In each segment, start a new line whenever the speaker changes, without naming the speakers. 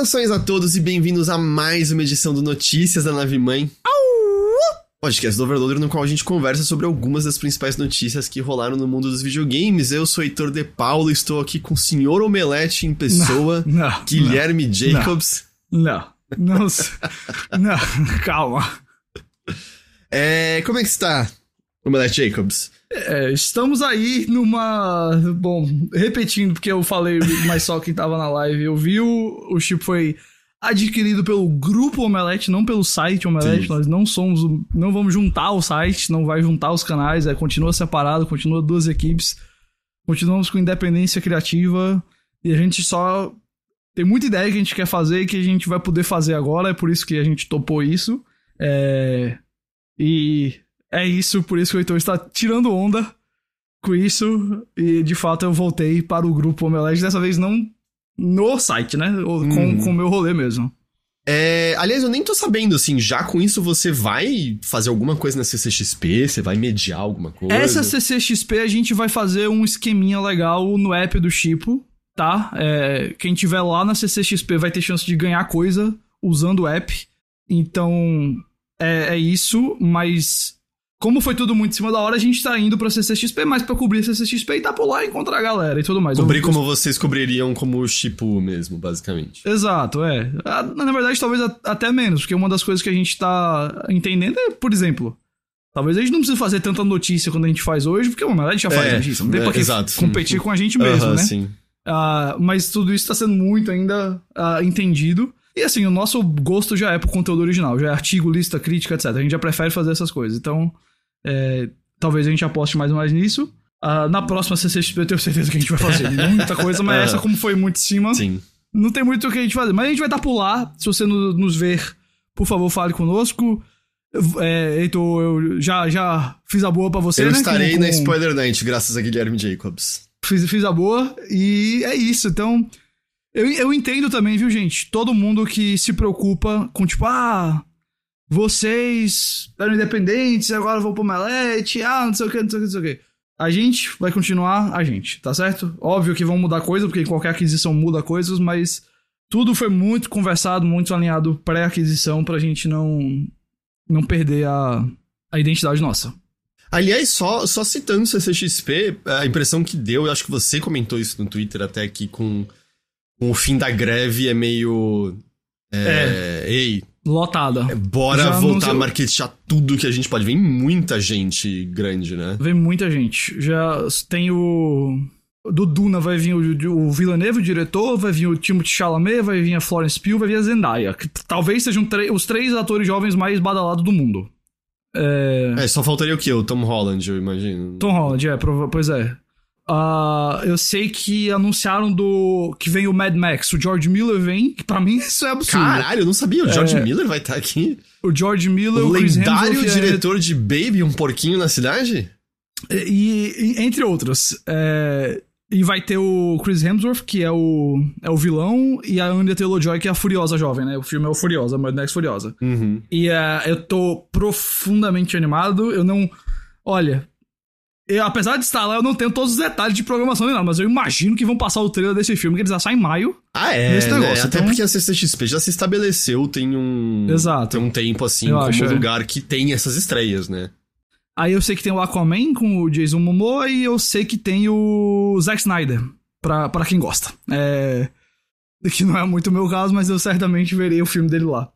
Saudações a todos e bem-vindos a mais uma edição do Notícias da Nave Mãe. Podcast do Overloader, no qual a gente conversa sobre algumas das principais notícias que rolaram no mundo dos videogames. Eu sou Heitor De Paulo, estou aqui com o Senhor Omelete em pessoa,
Não, não,
Guilherme
não,
Jacobs.
Não, não, não, calma.
É, como é que está, Omelete Jacobs?
É, estamos aí numa. Bom, repetindo, porque eu falei, mas só quem tava na live eu vi, o, o chip foi adquirido pelo grupo Omelete, não pelo site Omelete.
Sim.
Nós não somos. Não vamos juntar o site, não vai juntar os canais, é, continua separado, continua duas equipes. Continuamos com independência criativa e a gente só. Tem muita ideia que a gente quer fazer e que a gente vai poder fazer agora, é por isso que a gente topou isso. É. E é isso, por isso que o Heitor está tirando onda com isso. E de fato eu voltei para o grupo Omelete, dessa vez não no site, né? Com
Uhum.
com o meu rolê mesmo.
É, aliás, eu nem tô sabendo, assim, já com isso você vai fazer alguma coisa na CCXP? Você vai mediar alguma coisa?
Essa CCXP a gente vai fazer um esqueminha legal no app do Chipo, tá? É, quem tiver lá na CCXP vai ter chance de ganhar coisa usando o app. Então, é, é isso, mas como foi tudo muito em cima da hora, a gente tá indo pra CCXP, mais pra cobrir CCXP e tá por lá e encontrar a galera e tudo mais.
Cobrir como vocês cobririam como o Chipu mesmo, basicamente.
Exato, é. Ah, Na verdade, talvez até menos, porque uma das coisas que a gente tá entendendo é, por exemplo, talvez a gente não precise fazer tanta notícia quando a gente faz hoje, porque uma a gente já faz
É,
notícia, não tem
é,
pra que
exato.
competir com a gente mesmo,
Aham,
né?
sim.
Ah, mas tudo isso tá sendo muito ainda ah, entendido. E assim, o nosso gosto já é pro conteúdo original, já é artigo, lista, crítica, etc. A gente já prefere fazer essas coisas. Então, é, talvez a gente aposte mais ou mais nisso. Ah, na próxima CCXP eu tenho certeza que a gente vai fazer muita coisa, mas
Aham.
essa, como foi muito em cima,
Sim.
não tem muito o que a gente fazer. Mas a gente vai estar por lá. Se você no- nos ver, por favor, fale conosco. É, Heitor, eu já, já fiz a boa pra você,
eu
né?
estarei
Com-
na Spoiler Night, graças a Guilherme Jacobs.
Fiz, fiz a boa. E é isso. Então, eu, eu entendo também, viu, gente? Todo mundo que se preocupa com, tipo, ah, vocês eram independentes, agora vão pro Melete, ah, não sei o que, não sei o que, não sei o que. A gente vai continuar a gente, tá certo? Óbvio que vão mudar coisa, porque qualquer aquisição muda coisas, mas tudo foi muito conversado, muito alinhado pré-aquisição pra gente não, não perder a, a identidade nossa.
Aliás, só, só citando o CCXP, a impressão que deu, eu acho que você comentou isso no Twitter até que com, com o fim da greve é meio. É, Ei,
Lotada.
bora
Já
voltar
anunciou-
a marketear tudo que a gente pode. Vem muita gente grande, né?
Vem muita gente. Já tem o. Do Duna vai vir o, o Villeneuve, o diretor, vai vir o Timothée Chalamet, vai vir a Florence Pugh, vai vir a Zendaya. Que talvez sejam tre- os três atores jovens mais badalados do mundo. É...
É, só faltaria o quê? O Tom Holland, eu imagino.
Tom Holland, é, prova- pois é. Ah, eu sei que anunciaram do que vem o Mad Max, o George Miller vem, que pra mim isso é absurdo.
Caralho, eu não sabia. O George
É.
Miller vai estar aqui.
O George Miller,
O lendário
Hemsworth, é-
diretor de Baby, um porquinho na cidade?
E, e- entre outros. é, e vai ter o Chris Hemsworth, que é o, é o vilão, e a Anya Taylor-Joy, que é a Furiosa Jovem, né? O filme é o Furiosa, Mad Max Furiosa.
Uhum.
E é, eu tô profundamente animado. Eu não... Olha... Eu, apesar de estar lá, eu não tenho todos os detalhes de programação nem nada, mas eu imagino que vão passar o trailer desse filme, que eles já saem em maio.
Ah, é.
Nesse
né?
negócio,
Até
então-
porque a CCXP já se estabeleceu, tem um.
Exato.
Tem um tempo assim,
Eu
como
acho, é.
lugar que tem essas estreias, né?
Aí eu sei que tem o Aquaman com o Jason Momoa e eu sei que tem o Zack Snyder, pra, pra quem gosta. É... Que não é muito o meu caso, mas eu certamente verei o filme dele lá.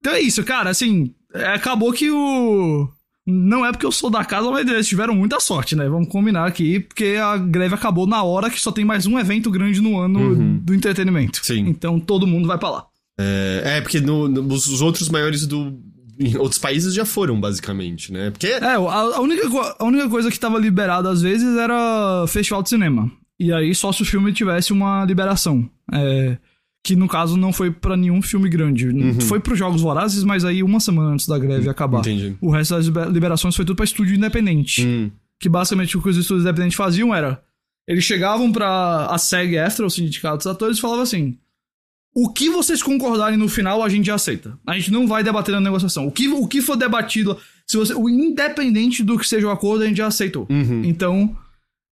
Então é isso, cara, assim, é, acabou que o... Não é porque eu sou da casa, mas eles tiveram muita sorte, né? Vamos combinar aqui, porque a greve acabou na hora que só tem mais um evento grande no ano
Uhum.
do entretenimento.
Sim.
Então todo mundo vai pra lá.
É, é, porque no- no- os os outros maiores do. Em outros países já foram, basicamente, né? Porque.
É, a, a única, a única coisa que tava liberada às vezes era festival de cinema. E aí só se o filme tivesse uma liberação. É, que no caso não foi pra nenhum filme grande. Foi pros Jogos Vorazes, mas aí uma semana antes da greve acabar.
Entendi.
O resto das liber- liberações foi tudo pra estúdio independente.
Hum,
Que basicamente o que os estúdios independentes faziam era. Eles chegavam pra a SEG-AFTRA, o Sindicato dos Atores, e falavam assim: O que vocês concordarem no final, a gente já aceita. A gente não vai debater na negociação. O que, o que for debatido, se você, o independente do que seja o acordo, a gente já aceitou.
uhum.
Então,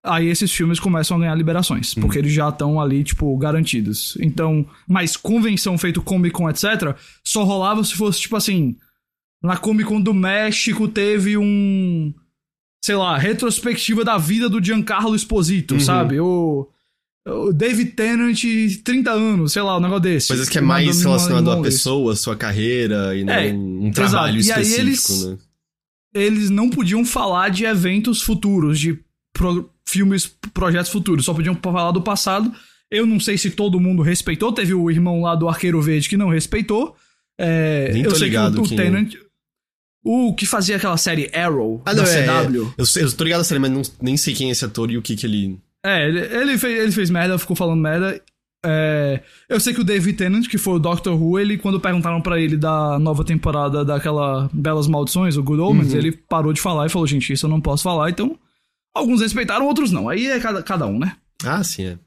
aí esses filmes começam a ganhar liberações,
Uhum.
porque eles já estão ali, tipo, garantidos. Então, mas convenção feito Comic Con, etc., só rolava se fosse, tipo assim, na Comic Con do México teve um, sei lá, retrospectiva da vida do Giancarlo Esposito,
Uhum.
sabe? O, o David Tennant, 30 anos, sei lá, um negócio desse.
Coisas que é mais relacionado à pessoa, sua carreira, e não
É,
um trabalho
exato. E aí
específico,
eles-
né?
eles não podiam falar de eventos futuros, de pro- filmes, projetos futuros, só podiam falar do passado. Eu não sei se todo mundo respeitou, teve o irmão lá do Arqueiro Verde que não respeitou. É,
Nem tô
eu sei
ligado
que o, o
quem-
Tennant. O que fazia aquela série Arrow
Ah,
da
não, é,
CW.
Eu, sei- eu tô ligado a série, mas não- nem sei quem é esse ator e o que que ele...
É, ele, ele fez, ele fez merda, ficou falando merda. É, eu sei que o David Tennant, que foi o Doctor Who, ele, quando perguntaram pra ele da nova temporada daquela Belas Maldições, o Good Omens,
Uhum.
ele parou de falar e falou, gente, isso eu não posso falar, então... Alguns respeitaram, outros não. Aí é cada, cada um, né?
Ah, sim, é.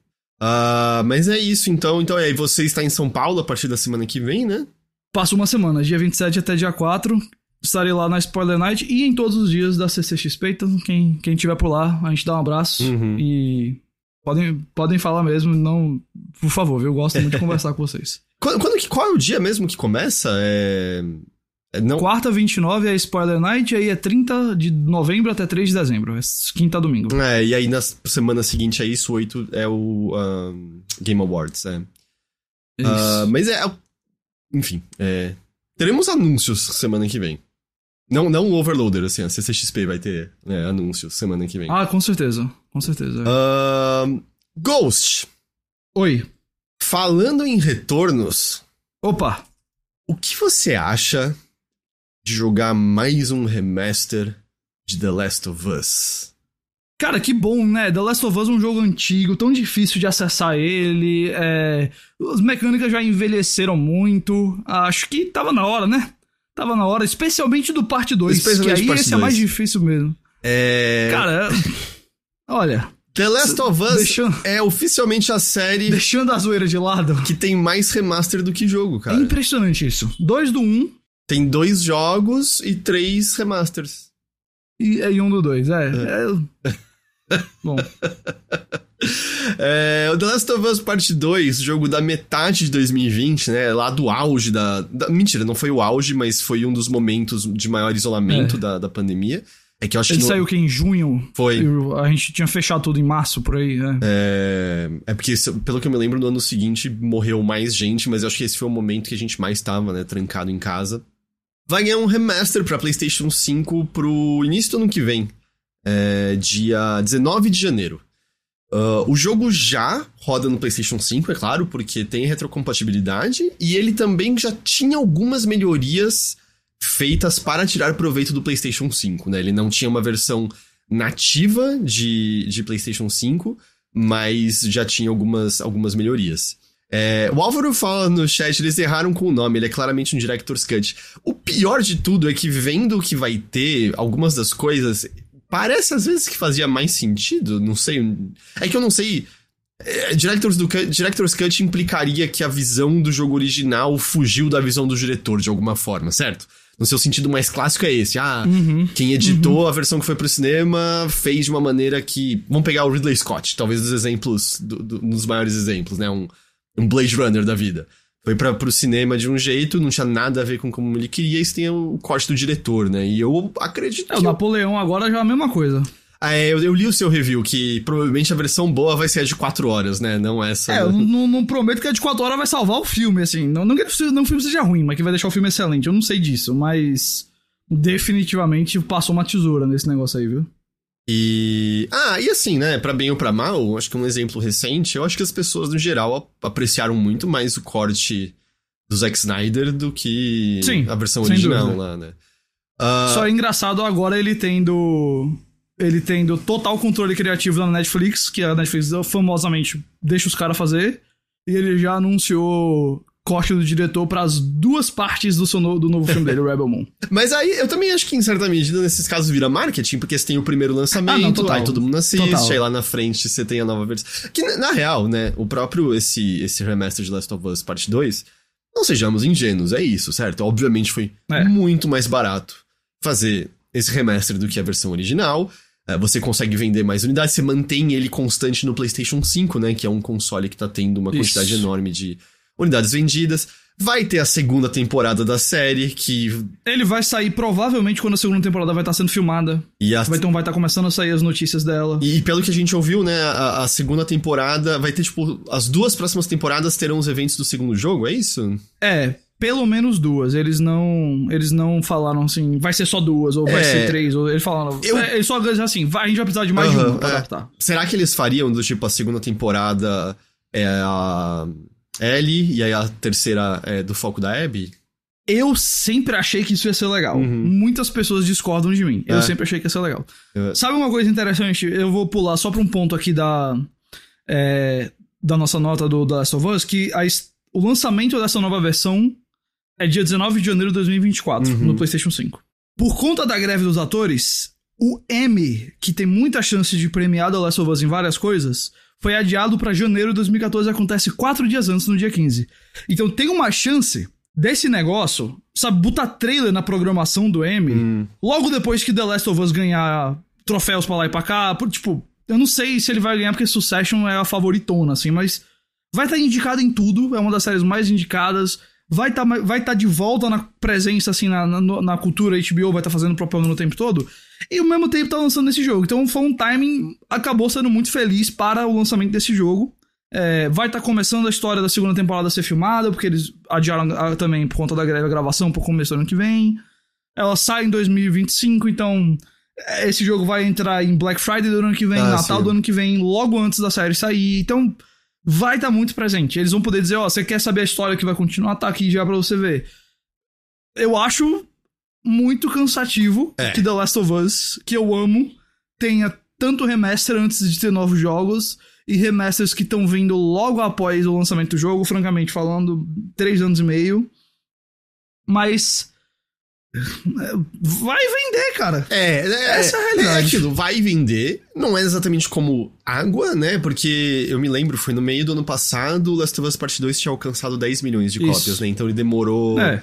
Ah, mas é isso, então. Então, aí você está em São Paulo a partir da semana que vem, né?
Passa uma semana, dia 27 até dia 4. Estarei lá na Spoiler Night e em todos os dias da CCXP. Então, quem, quem tiver por lá, a gente dá um abraço.
Uhum.
E podem, podem falar mesmo, não. Por favor, viu? Eu gosto muito de conversar com vocês.
Quando, quando que, qual é o dia mesmo que começa? É... é não...
Quarta, 29 é Spoiler Night, aí é 30 de novembro até 3 de dezembro. É quinta a domingo.
É, e aí na semana seguinte é isso, 8 é o ahn, Game Awards, é.
Isso.
mas é. Enfim, é. Teremos anúncios semana que vem. Não, não o Overloader, assim, a CCXP vai ter né, anúncios semana que vem.
Ah, com certeza. Com certeza.
Ahn, Ghost.
Oi.
Falando em retornos,
Opa.
o que você acha de jogar mais um remaster de The Last of Us?
Cara, que bom, né? The Last of Us é um jogo antigo, tão difícil de acessar ele. É... As mecânicas já envelheceram muito. Acho que tava na hora, né? Tava na hora, especialmente do parte 2. Que
Especialmente
aí
parte
esse é mais
2.
difícil mesmo.
É.
Cara, olha,
The Last of Us
deixando,
é oficialmente a série
deixando a zoeira de lado.
que tem mais remaster do que jogo,
É
cara.
impressionante isso. Dois do um
Tem dois jogos e três remasters.
e, e um do dois. É. é- Bom,
É, o The Last of Us Parte 2, jogo da metade de 2020, né? Lá do auge da, da- Mentira, não foi o auge, mas foi um dos momentos de maior isolamento
É.
da, da pandemia. É que eu acho
ele
que. no-
saiu que em junho.
Foi.
A gente tinha fechado tudo em março por aí, né?
É, é porque, pelo que eu me lembro, no ano seguinte morreu mais gente, mas eu acho que esse foi o momento que a gente mais tava, né? Trancado em casa. Vai ganhar um remaster pra PlayStation 5 pro início do ano que vem. É, dia 19 de janeiro. Ah, o jogo já roda no PlayStation 5, é claro, porque tem retrocompatibilidade, e ele também já tinha algumas melhorias feitas para tirar proveito do PlayStation 5, né? Ele não tinha uma versão nativa de, de PlayStation 5, mas já tinha algumas, algumas melhorias. É, o Álvaro fala no chat, eles erraram com o nome, ele é claramente um Director's Cut. O pior de tudo é que vendo o que vai ter, algumas das coisas, parece às vezes que fazia mais sentido, não sei. É que eu não sei. É, Director's, do Cut, Director's Cut implicaria que a visão do jogo original fugiu da visão do diretor de alguma forma, certo? No seu sentido mais clássico é esse. Ah,
Uhum.
quem editou a versão que foi pro cinema fez de uma maneira que. Vamos pegar o Ridley Scott, talvez dos exemplos, do, do, um dos maiores exemplos, né? Um, um Blade Runner da vida. Foi pra, pro cinema de um jeito, não tinha nada a ver com como ele queria, e isso tem o corte do diretor, né? E eu acredito
É, o
que.
Napoleão agora já é a mesma coisa.
Ah, é, eu, eu li o seu review, que provavelmente a versão boa vai ser a de 4 horas, né? Não essa.
É, eu não, não prometo que a de 4 horas vai salvar o filme, assim. Não, não que não, o filme seja ruim, mas que vai deixar o filme excelente. Eu não sei disso, mas definitivamente passou uma tesoura nesse negócio aí, viu?
E. Ah, e assim, né? Pra bem ou pra mal, acho que um exemplo recente, eu acho que as pessoas, no geral, ap- apreciaram muito mais o corte do Zack Snyder do que
Sim,
a versão original
dúvida.
lá, né? Ah,
Só é engraçado agora ele tendo. Ele tendo total controle criativo na Netflix, que a Netflix famosamente deixa os caras fazer. E ele já anunciou corte do diretor para as duas partes do, seu no- do novo filme dele, Rebel Moon.
Mas aí eu também acho que em certa medida nesses casos vira marketing, porque você tem o primeiro lançamento,
Ah, não, total.
aí todo mundo assiste,
Total.
aí lá na frente você tem a nova versão. Que na- na real, né, o próprio esse esse remaster de Last of Us Parte 2, não sejamos ingênuos, é isso, certo? Obviamente foi
É.
muito mais barato fazer esse remaster do que a versão original. é, você consegue vender mais unidades, você mantém ele constante no PlayStation 5, né? Que é um console que tá tendo uma quantidade
Isso.
enorme de unidades vendidas. Vai ter a segunda temporada da série, que.
Ele vai sair provavelmente quando a segunda temporada vai estar sendo filmada.
E, a,
Vai, então vai estar começando a sair as notícias dela.
e, e pelo que a gente ouviu, né? A, a segunda temporada vai ter, tipo, as duas próximas temporadas terão os eventos do segundo jogo, é isso?
É, pelo menos duas. Eles não. Eles não falaram assim, vai ser só duas, ou vai
É.
ser três, ou eles falaram.
Eu-
É, eles só assim, vai, a gente vai precisar de mais
Aham,
de uma pra
é.
adaptar.
Será que eles fariam do tipo a segunda temporada é a Ellie e aí a terceira é do foco da Abby?
Eu sempre achei que isso ia ser legal.
Uhum.
Muitas pessoas discordam de mim. Eu
É.
sempre achei que ia ser legal. Sabe uma coisa interessante? Eu vou pular só pra um ponto aqui da. é, da nossa nota do The Last of Us, que a o lançamento dessa nova versão é dia 19 de janeiro de 2024,
Uhum.
no PlayStation 5. Por conta da greve dos atores, o M, que tem muita chance de premiar The Last of Us em várias coisas, foi adiado pra janeiro de 2014 e acontece quatro dias antes, no dia 15. Então tem uma chance desse negócio, sabe, botar trailer na programação do M,
Hum.
logo depois que The Last of Us ganhar troféus pra lá e pra cá, por- tipo, eu não sei se ele vai ganhar porque Succession é a favoritona, assim, mas vai estar indicado em tudo, é uma das séries mais indicadas, vai estar vai tá de volta na presença, assim, na, na, na cultura, HBO vai estar fazendo propaganda o tempo todo, e ao mesmo tempo tá lançando esse jogo. Então foi um timing, acabou sendo muito feliz para o lançamento desse jogo. É, vai estar começando a história da segunda temporada a ser filmada, porque eles adiaram ah, também por conta da greve a gravação pro começo do ano que vem. Ela sai em 2025, então é, esse jogo vai entrar em Black Friday do ano que vem,
Ah,
Natal
sim.
do ano que vem, logo antes da série sair. Então vai estar muito presente. Eles vão poder dizer, ó, você quer saber a história que vai continuar? Tá aqui já pra você ver. Eu acho muito cansativo
É.
que The Last of Us, que eu amo, tenha tanto remaster antes de ter novos jogos e remasters que estão vindo logo após o lançamento do jogo, francamente falando, três anos e meio. Mas. É, Vai vender, cara.
É, é,
Essa é a realidade.
É aquilo, vai vender. Não é exatamente como água, né? Porque eu me lembro, foi no meio do ano passado, Last of Us Part 2 tinha alcançado 10 milhões de
Isso.
cópias, né? Então ele demorou
É.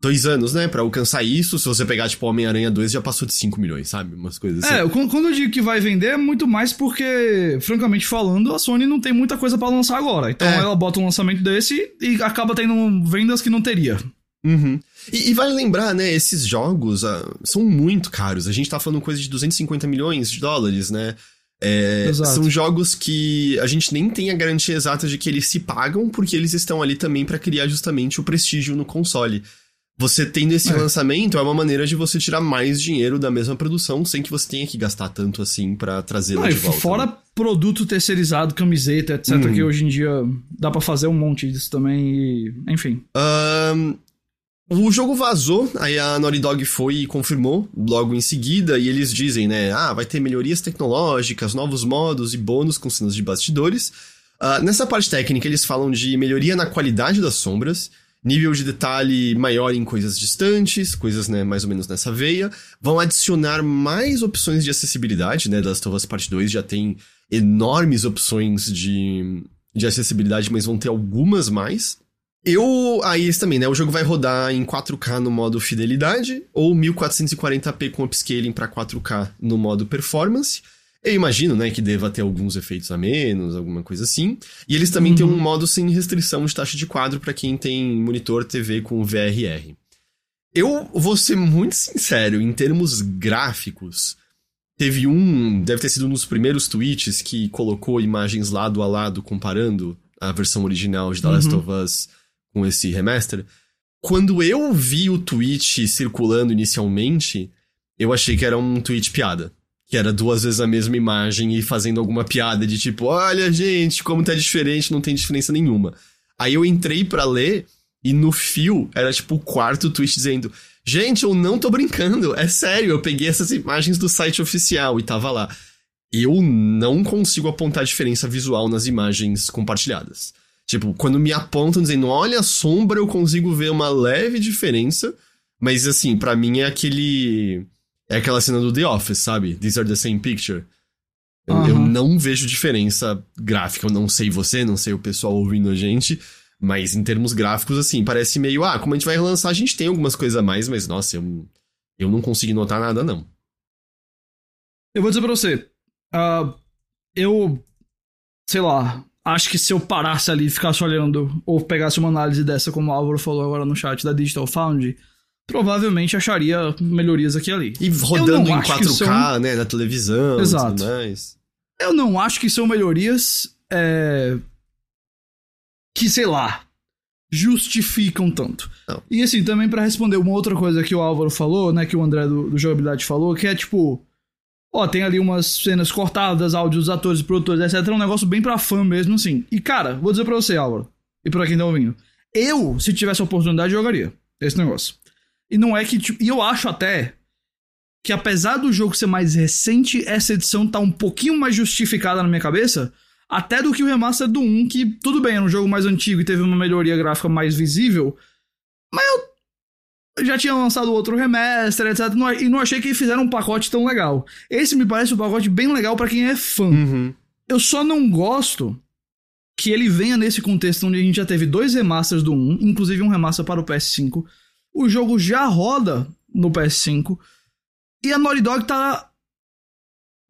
dois anos, né? Pra alcançar isso. Se você pegar, tipo, Homem-Aranha 2, já passou de 5 milhões, sabe? Umas coisas assim.
É, quando eu digo que vai vender, é muito mais porque, francamente falando, a Sony não tem muita coisa pra lançar agora. Então
É.
ela bota um lançamento desse e acaba tendo vendas que não teria.
Uhum. E, e vale lembrar, né? Esses jogos ah, são muito caros. A gente tá falando coisa de 250 milhões de dólares, né? É, são jogos que a gente nem tem a garantia exata de que eles se pagam, porque eles estão ali também pra criar justamente o prestígio no console. Você tendo esse
É.
lançamento é uma maneira de você tirar mais dinheiro da mesma produção sem que você tenha que gastar tanto assim pra trazê-la
Não,
de volta.
fora
né?
produto terceirizado, camiseta, etc,
Uhum.
que hoje em dia dá pra fazer um monte disso também e... Enfim.
Ahn, o jogo vazou, aí a Naughty Dog foi e confirmou logo em seguida, e eles dizem, né, ah, vai ter melhorias tecnológicas, novos modos e bônus com cenas de bastidores. Ah, nessa parte técnica, eles falam de melhoria na qualidade das sombras, nível de detalhe maior em coisas distantes, coisas, né, mais ou menos nessa veia. Vão adicionar mais opções de acessibilidade, né, das of Us Part 2 já tem enormes opções de, de acessibilidade, mas vão ter algumas mais. Eu. Aí isso também, né? O jogo vai rodar em 4K no modo fidelidade ou 1440p com upscaling pra 4K no modo performance. Eu imagino, né, que deva ter alguns efeitos a menos, alguma coisa assim. E eles também têm um modo sem restrição de taxa de quadro pra quem tem monitor TV com VRR. Eu vou ser muito sincero, em termos gráficos, teve um, deve ter sido um dos primeiros tweets que colocou imagens lado a lado comparando a versão original de The Last
Uhum.
of Us com esse remaster. Quando eu vi o tweet circulando inicialmente, eu achei que era um tweet piada. Que era duas vezes a mesma imagem e fazendo alguma piada de tipo, olha gente, como tá diferente, não tem diferença nenhuma. Aí eu entrei pra ler e no fio era tipo o quarto tweet dizendo: Gente, eu não tô brincando, é sério, eu peguei essas imagens do site oficial e tava lá. Eu não consigo apontar diferença visual nas imagens compartilhadas. Tipo, quando me apontam dizendo, olha a sombra, eu consigo ver uma leve diferença, mas assim, pra mim é aquele. É aquela cena do The Office, sabe? These are the same picture. Eu, eu
Aham.
não vejo diferença gráfica. Eu não sei você, não sei o pessoal ouvindo a gente. Mas em termos gráficos, assim, parece meio. Ah, como a gente vai relançar, a gente tem algumas coisas a mais, mas nossa, eu, eu não consegui notar nada, não.
Eu vou dizer pra você. Uh, eu. Sei lá. Acho que se eu parasse ali e ficasse olhando, ou pegasse uma análise dessa, como o Álvaro falou agora no chat da Digital Foundry, provavelmente acharia melhorias aqui e ali.
E rodando em 4K, são... né, na televisão Exato. e tudo mais.
Eu não acho que são melhorias é... que, sei lá, justificam tanto. Não. E assim, também para responder uma outra coisa que o Álvaro falou, né, que o André do, do Jogabilidade falou, que é tipo, ó, tem ali umas cenas cortadas, áudios dos atores produtores, etc. É um negócio bem pra fã mesmo, assim. E cara, vou dizer pra você, Álvaro, e pra quem tá ouvindo, eu, se tivesse a oportunidade, jogaria esse negócio. E não é que, tipo, e eu acho até que apesar do jogo ser mais recente, essa edição tá um pouquinho mais justificada na minha cabeça, até do que o remaster do 1, que tudo bem, era um jogo mais antigo e teve uma melhoria gráfica mais visível, mas eu já tinha lançado outro remaster, etc. E não achei que fizeram um pacote tão legal. Esse me parece um pacote bem legal para quem é fã.
Uhum.
Eu só não gosto que ele venha nesse contexto onde a gente já teve dois remasters do 1, inclusive um remaster para o PS5. O jogo já roda no PS5. E a Naughty Dog tá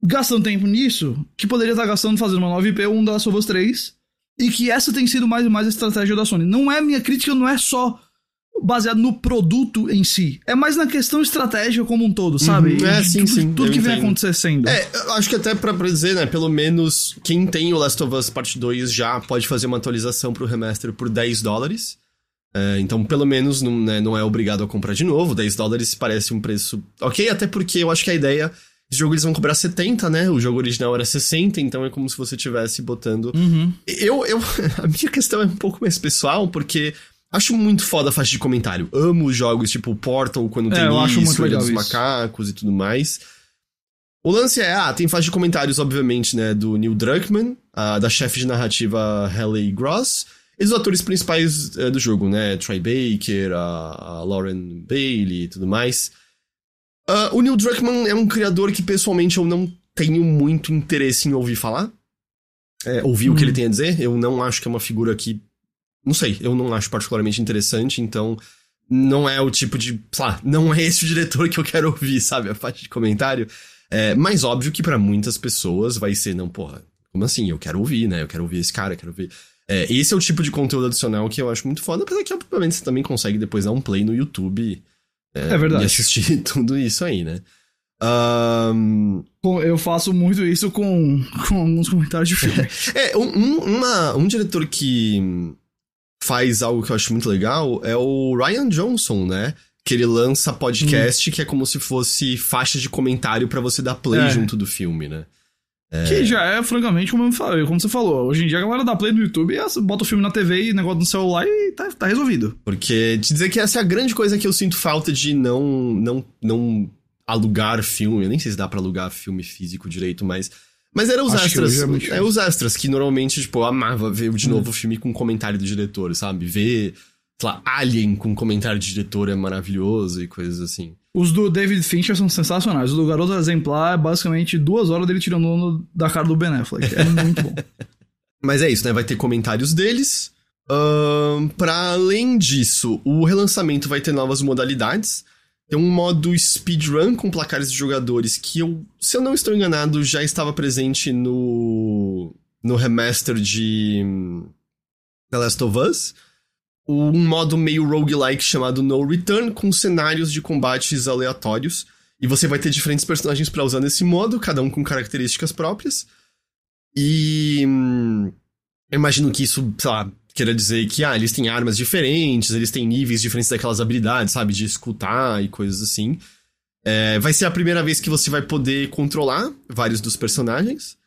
gastando tempo nisso, que poderia estar gastando fazendo uma nova IP ou um das of 3, e que essa tem sido mais e mais a estratégia da Sony. Não é minha crítica, não é só baseado no produto em si. É mais na questão estratégica como um todo, sabe?
Uhum, é, sim,
tudo,
sim.
Tudo que entendo. vem acontecendo.
É, eu acho que até pra dizer, né, pelo menos quem tem o Last of Us Part 2 já pode fazer uma atualização pro remaster por 10 dólares. É, então, pelo menos, não, né, não é obrigado a comprar de novo. 10 dólares parece um preço ok, até porque eu acho que a ideia esse jogo eles vão cobrar 70, né? O jogo original era 60, então é como se você estivesse botando.
Uhum.
Eu, eu. A minha questão é um pouco mais pessoal, porque acho muito foda a faixa de comentário. Amo os jogos tipo Portal, quando é, tem eu isso, acho dos isso. Macacos e tudo mais. O lance é, ah, tem faixa de comentários, obviamente, né, do Neil Druckmann, a, da chefe de narrativa Haley Gross, e dos atores principais é, do jogo, né, Troy Baker, a, a Lauren Bailey e tudo mais. Uh, o Neil Druckmann é um criador que pessoalmente eu não tenho muito interesse em ouvir falar. É, ouvir hum. o que ele hum. tem a dizer. Eu não acho que é uma figura que. Não sei, eu não acho particularmente interessante, então. Não é o tipo de. Sei lá, não é esse o diretor que eu quero ouvir, sabe? A parte de comentário. É, mas óbvio que para muitas pessoas vai ser, não, porra, como assim? Eu quero ouvir, né? Eu quero ouvir esse cara, eu quero ouvir. É, esse é o tipo de conteúdo adicional que eu acho muito foda, apesar que, obviamente, você também consegue depois dar um play no YouTube
é, é verdade.
E assistir tudo isso aí, né? Um...
Eu faço muito isso com, com alguns comentários de filme.
é, um, uma, um diretor que faz algo que eu acho muito legal é o Ryan Johnson, né? Que ele lança podcast hum. que é como se fosse faixa de comentário para você dar play é. junto do filme, né?
É... Que já é, francamente, como, eu falei, como você falou. Hoje em dia a galera dá play no YouTube e bota o filme na TV e negócio no celular e tá, tá resolvido.
Porque te dizer que essa é a grande coisa que eu sinto falta de não, não, não alugar filme. Eu nem sei se dá pra alugar filme físico direito, mas. Mas era os Acho extras. É, é os extras que normalmente, tipo, eu amava ver de hum. novo o filme com comentário do diretor, sabe? Ver, sei lá, Alien com comentário de diretor é maravilhoso e coisas assim.
Os do David Fincher são sensacionais. O do Garoto Exemplar é basicamente duas horas dele tirando onda da cara do Ben Affleck. É muito bom.
Mas é isso, né? Vai ter comentários deles. Uh, para além disso, o relançamento vai ter novas modalidades. Tem um modo speedrun com placares de jogadores que eu, se eu não estou enganado, já estava presente no no remaster de The Last of Us um modo meio roguelike chamado No Return, com cenários de combates aleatórios. E você vai ter diferentes personagens para usar nesse modo, cada um com características próprias. E. Hum, eu imagino que isso, sei lá, queira dizer que, ah, eles têm armas diferentes, eles têm níveis diferentes daquelas habilidades, sabe? De escutar e coisas assim. É, vai ser a primeira vez que você vai poder controlar vários dos personagens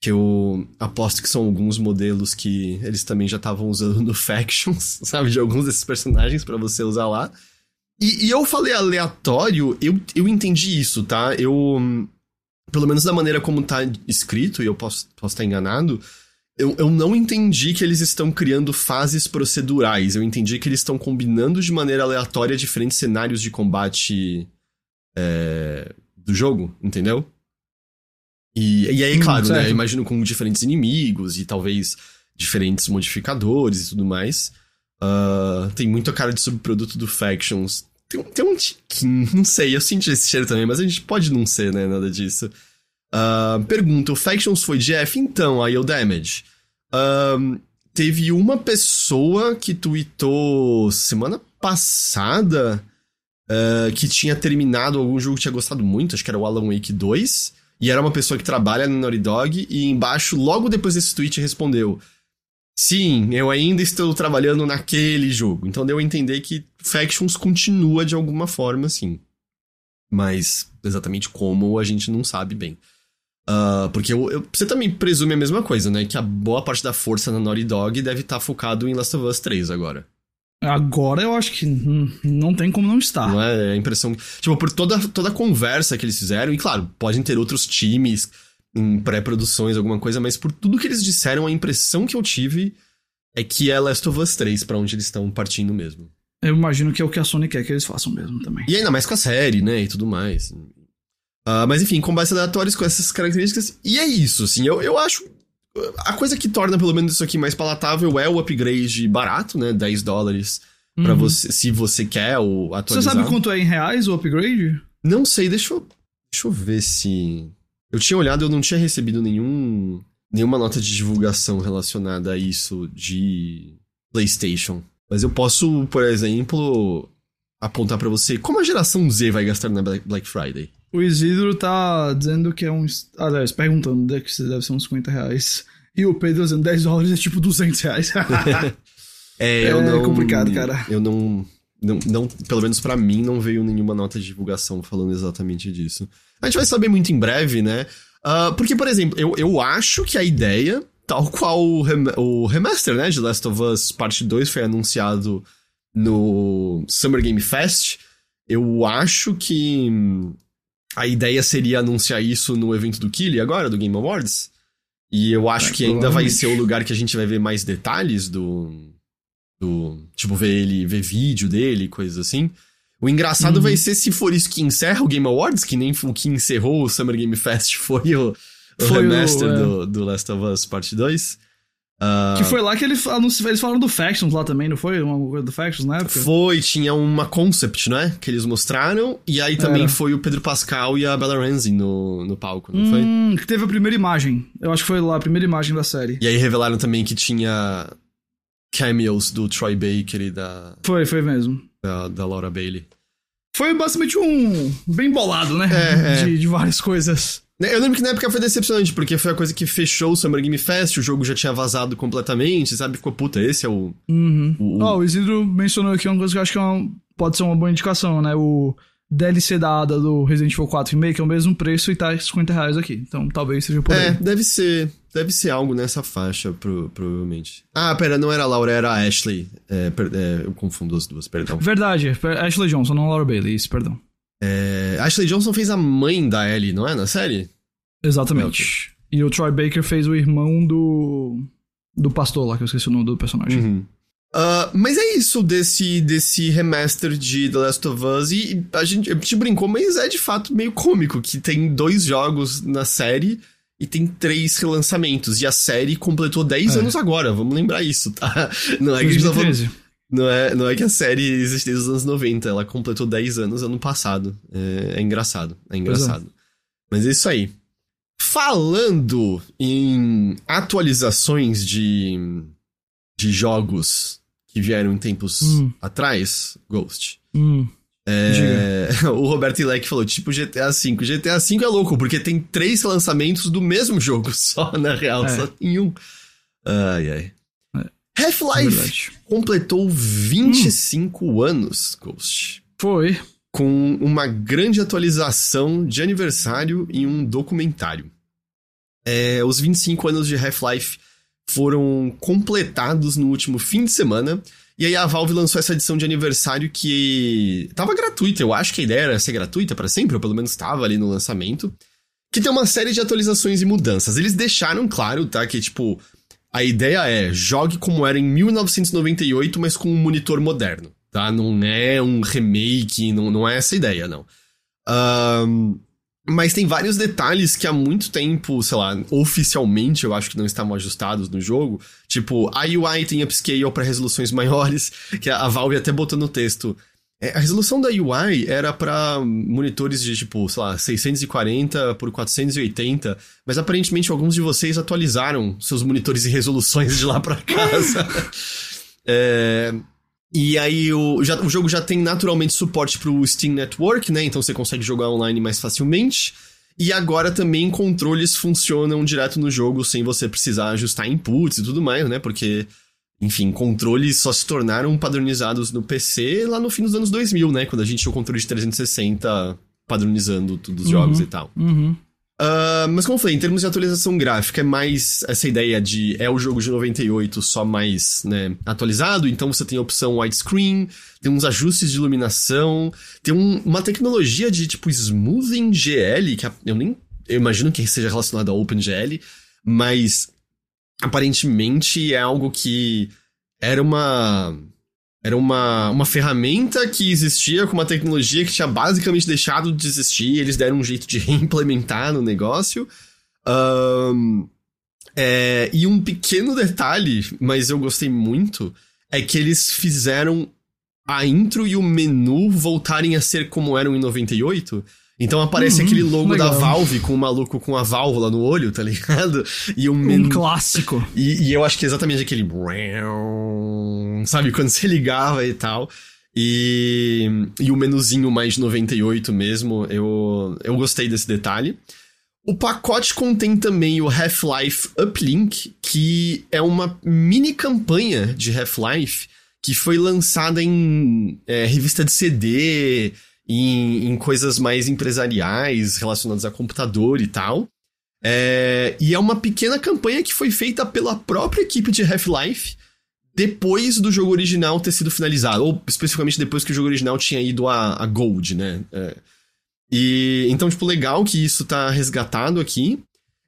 que eu aposto que são alguns modelos que eles também já estavam usando no Factions, sabe? De alguns desses personagens para você usar lá. E, e, eu falei aleatório, eu, eu entendi isso, tá? Eu. Pelo menos da maneira como tá escrito, e eu posso, posso estar enganado, eu, eu não entendi que eles estão criando fases procedurais. Eu entendi que eles estão combinando de maneira aleatória diferentes cenários de combate é, do jogo, entendeu? E, e aí, hum, claro, hum, né? Imagino com diferentes inimigos e talvez diferentes modificadores e tudo mais. Uh, tem muito a cara de subproduto do Factions. Tem, tem um tiquinho, não sei, eu senti esse cheiro também, mas a gente pode não ser, né? Nada disso. Uh, pergunta: o Factions foi de F? Então, aí o Damage. Uh, teve uma pessoa que tweetou semana passada uh, que tinha terminado algum jogo que tinha gostado muito, acho que era o Alan Wake 2. E era uma pessoa que trabalha no Naughty Dog, e embaixo, logo depois desse tweet, respondeu: Sim, eu ainda estou trabalhando naquele jogo. Então deu a entender que Factions continua de alguma forma, sim. Mas exatamente como a gente não sabe bem. Uh, porque eu, eu, você também presume a mesma coisa, né? Que a boa parte da força na Naughty Dog deve estar tá focado em Last of Us 3 agora.
Agora eu acho que não tem como não estar.
Não é? é a impressão. Tipo, por toda, toda a conversa que eles fizeram, e claro, podem ter outros times em pré-produções, alguma coisa, mas por tudo que eles disseram, a impressão que eu tive é que é Last of Us 3 para onde eles estão partindo mesmo.
Eu imagino que é o que a Sony quer que eles façam mesmo também.
E ainda mais com a série, né? E tudo mais. Uh, mas enfim, combates aleatórios com essas características. E é isso, assim. Eu, eu acho a coisa que torna pelo menos isso aqui mais palatável é o upgrade barato, né? 10 dólares uhum. para você, se você quer o atualizar.
Você sabe quanto é em reais o upgrade?
Não sei, deixa eu, deixa eu ver se eu tinha olhado, eu não tinha recebido nenhum nenhuma nota de divulgação relacionada a isso de PlayStation. Mas eu posso, por exemplo, apontar para você como a geração Z vai gastar na Black Friday.
O Isidro tá dizendo que é uns. Aliás, perguntando deve, deve ser uns 50 reais. E o Pedro dizendo 10 dólares é tipo 200 reais.
é, é não,
complicado, cara.
Eu não, não, não pelo menos para mim, não veio nenhuma nota de divulgação falando exatamente disso. A gente vai saber muito em breve, né? Uh, porque, por exemplo, eu, eu acho que a ideia, tal qual o, rem o remaster, né, de Last of Us Parte 2 foi anunciado no Summer Game Fest, eu acho que a ideia seria anunciar isso no evento do Killy agora, do Game Awards. E eu acho é, que ainda vai ser o lugar que a gente vai ver mais detalhes do. do tipo, ver ele, ver vídeo dele, coisas assim. O engraçado uhum. vai ser se for isso que encerra o Game Awards, que nem o que encerrou o Summer Game Fest foi o, o foi remaster o, é. do, do Last of Us Part 2.
Uh... Que foi lá que eles, eles falaram do Factions lá também, não foi? Uma coisa do Factions na época?
Foi, tinha uma concept, né? Que eles mostraram. E aí também Era. foi o Pedro Pascal e a Bella Ramsey no, no palco, não
hum, foi? Que teve a primeira imagem. Eu acho que foi lá a primeira imagem da série.
E aí revelaram também que tinha cameos do Troy Baker e da.
Foi, foi mesmo.
Da, da Laura Bailey.
Foi basicamente um. bem bolado, né? É, é. De, de várias coisas.
Né, eu lembro que na época foi decepcionante, porque foi a coisa que fechou o Summer Game Fest, o jogo já tinha vazado completamente, sabe? Ficou, puta, esse é o.
Uhum. O, oh, o Isidro mencionou aqui uma coisa que eu acho que é uma, pode ser uma boa indicação, né? O DLC da ADA do Resident Evil 4 Remake é o mesmo preço e tá 50 reais aqui. Então talvez seja por
é,
aí.
deve ser. Deve ser algo nessa faixa, pro, provavelmente. Ah, pera, não era a Laura, era a Ashley. É, per, é, eu confundo as duas, perdão.
Verdade, Ashley Johnson, não Laura Bailey, isso, perdão.
É, Ashley Johnson fez a mãe da Ellie, não é? Na série?
Exatamente. É, e o Troy Baker fez o irmão do. do pastor lá, que eu esqueci o nome do personagem.
Uhum. Uh, mas é isso desse, desse remaster de The Last of Us. E a gente, a gente brincou, mas é de fato meio cômico que tem dois jogos na série e tem três relançamentos. E a série completou 10 é. anos agora, vamos lembrar isso, tá? Não é que 2013. Tá não é, não é que a série existe desde os anos 90, ela completou 10 anos ano passado. É, é engraçado, é, é engraçado. É. Mas é isso aí. Falando em atualizações de, de jogos que vieram em tempos hum. atrás, Ghost.
Hum.
É, o Roberto Ilek falou, tipo GTA V. GTA V é louco, porque tem três lançamentos do mesmo jogo, só na real, é. só em um. Ai, ai. Half-Life completou 25 hum. anos, Ghost.
Foi.
Com uma grande atualização de aniversário em um documentário. É, os 25 anos de Half-Life foram completados no último fim de semana. E aí a Valve lançou essa edição de aniversário que tava gratuita. Eu acho que a ideia era ser gratuita para sempre, ou pelo menos estava ali no lançamento. Que tem uma série de atualizações e mudanças. Eles deixaram claro, tá, que tipo a ideia é, jogue como era em 1998, mas com um monitor moderno, tá? Não é um remake, não, não é essa ideia, não. Um, mas tem vários detalhes que há muito tempo, sei lá, oficialmente eu acho que não estavam ajustados no jogo. Tipo, a UI tem upscale para resoluções maiores, que a Valve até botou no texto. É, a resolução da UI era para monitores de tipo, sei lá, 640 por 480, mas aparentemente alguns de vocês atualizaram seus monitores e resoluções de lá para casa. é, e aí o, já, o jogo já tem naturalmente suporte pro Steam Network, né? Então você consegue jogar online mais facilmente. E agora também controles funcionam direto no jogo sem você precisar ajustar inputs e tudo mais, né? Porque enfim, controles só se tornaram padronizados no PC lá no fim dos anos 2000, né? Quando a gente tinha o controle de 360 padronizando todos os uhum, jogos e tal.
Uhum.
Uh, mas como eu falei, em termos de atualização gráfica, é mais essa ideia de é o jogo de 98 só mais né, atualizado, então você tem a opção widescreen, tem uns ajustes de iluminação, tem um, uma tecnologia de tipo smoothing GL, que eu nem eu imagino que seja relacionado a OpenGL, mas aparentemente é algo que era uma era uma, uma ferramenta que existia com uma tecnologia que tinha basicamente deixado de existir, eles deram um jeito de reimplementar no negócio. Um, é, e um pequeno detalhe, mas eu gostei muito, é que eles fizeram a intro e o menu voltarem a ser como eram em 98. Então aparece uhum, aquele logo legal. da Valve com o maluco com a válvula no olho, tá ligado?
E um, um clássico.
E, e, eu acho que é exatamente aquele. Sabe? Quando você ligava e tal. E, e o menuzinho mais 98 mesmo, eu, eu gostei desse detalhe. O pacote contém também o Half-Life Uplink, que é uma mini campanha de Half-Life que foi lançada em é, revista de CD, em, em coisas mais empresariais relacionadas a computador e tal. É, e é uma pequena campanha que foi feita pela própria equipe de Half-Life depois do jogo original ter sido finalizado, ou especificamente depois que o jogo original tinha ido a, a Gold, né? É. E então, tipo, legal que isso tá resgatado aqui.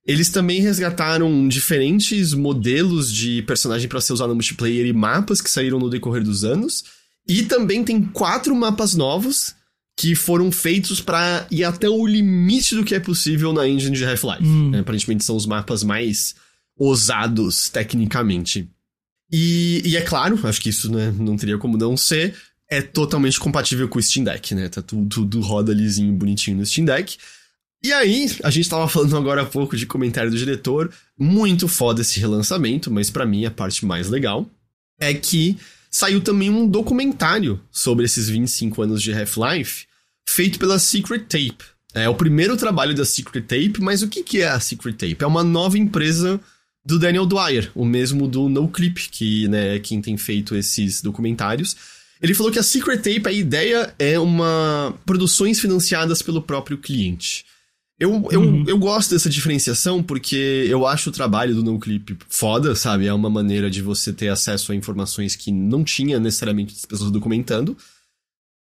Eles também resgataram diferentes modelos de personagem para ser usado no multiplayer e mapas que saíram no decorrer dos anos. E também tem quatro mapas novos que foram feitos para ir até o limite do que é possível na engine de Half-Life. Hum. Né? Aparentemente são os mapas mais ousados tecnicamente. E, e é claro, acho que isso né, não teria como não ser, é totalmente compatível com o Steam Deck, né? Tá tudo, tudo roda lisinho, bonitinho no Steam Deck. E aí, a gente tava falando agora há pouco de comentário do diretor, muito foda esse relançamento, mas para mim a parte mais legal é que saiu também um documentário sobre esses 25 anos de Half-Life, feito pela Secret Tape. É o primeiro trabalho da Secret Tape, mas o que, é a Secret Tape? É uma nova empresa do Daniel Dwyer, o mesmo do No Clip, que né, é quem tem feito esses documentários. Ele falou que a Secret Tape, a ideia é uma produções financiadas pelo próprio cliente. Eu, eu, uhum. eu gosto dessa diferenciação porque eu acho o trabalho do NoClip foda, sabe? É uma maneira de você ter acesso a informações que não tinha necessariamente as pessoas documentando.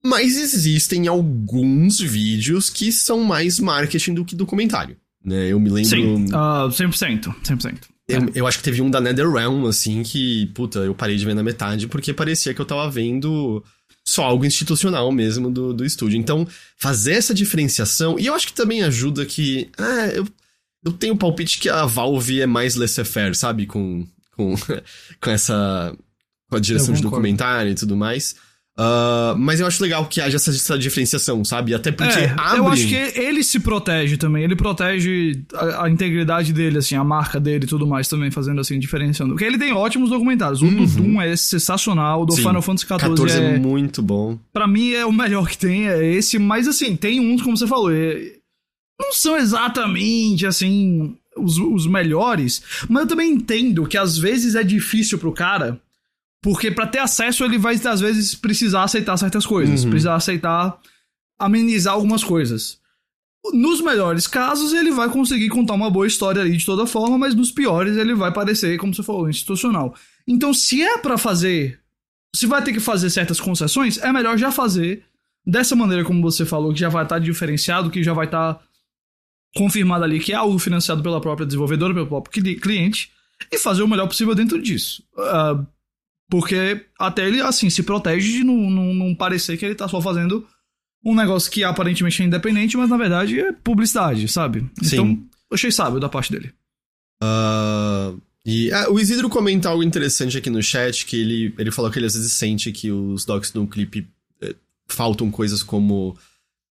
Mas existem alguns vídeos que são mais marketing do que documentário. Né? Eu me lembro.
Sim, uh, 100%. 100%.
Eu, é. eu acho que teve um da NetherRealm, assim, que, puta, eu parei de ver na metade porque parecia que eu tava vendo só algo institucional mesmo do, do estúdio. Então, fazer essa diferenciação. E eu acho que também ajuda que. Ah, eu, eu tenho o palpite que a Valve é mais laissez-faire, sabe? Com, com, com essa. Com a direção de documentário e tudo mais. Uh, mas eu acho legal que haja essa, essa diferenciação, sabe? Até porque é, abre...
Eu acho que ele se protege também. Ele protege a, a, integridade dele, assim, a marca dele e tudo mais também, fazendo assim, diferenciando. Porque ele tem ótimos documentários. O uhum. do Doom é sensacional, o do Sim. Final Fantasy XIV 14 é,
é muito bom.
Pra mim é o melhor que tem, é esse. Mas assim, tem uns, como você falou, é, não são exatamente, assim, os, os melhores. Mas eu também entendo que às vezes é difícil pro cara porque para ter acesso, ele vai, às vezes, precisar aceitar certas coisas. Uhum. Precisar aceitar amenizar algumas coisas. Nos melhores casos, ele vai conseguir contar uma boa história ali de toda forma, mas nos piores ele vai parecer, como você falou, institucional. Então, se é para fazer, se vai ter que fazer certas concessões, é melhor já fazer dessa maneira como você falou, que já vai estar tá diferenciado, que já vai estar tá confirmado ali que é algo financiado pela própria desenvolvedora, pelo próprio cliente, e fazer o melhor possível dentro disso. Uh, porque até ele, assim, se protege de não, não, não parecer que ele tá só fazendo um negócio que aparentemente é independente, mas na verdade é publicidade, sabe? Sim. Então, achei sábio da parte dele.
Uh, e ah, o Isidro comenta algo interessante aqui no chat, que ele, ele falou que ele às vezes sente que os docs no clipe eh, faltam coisas como.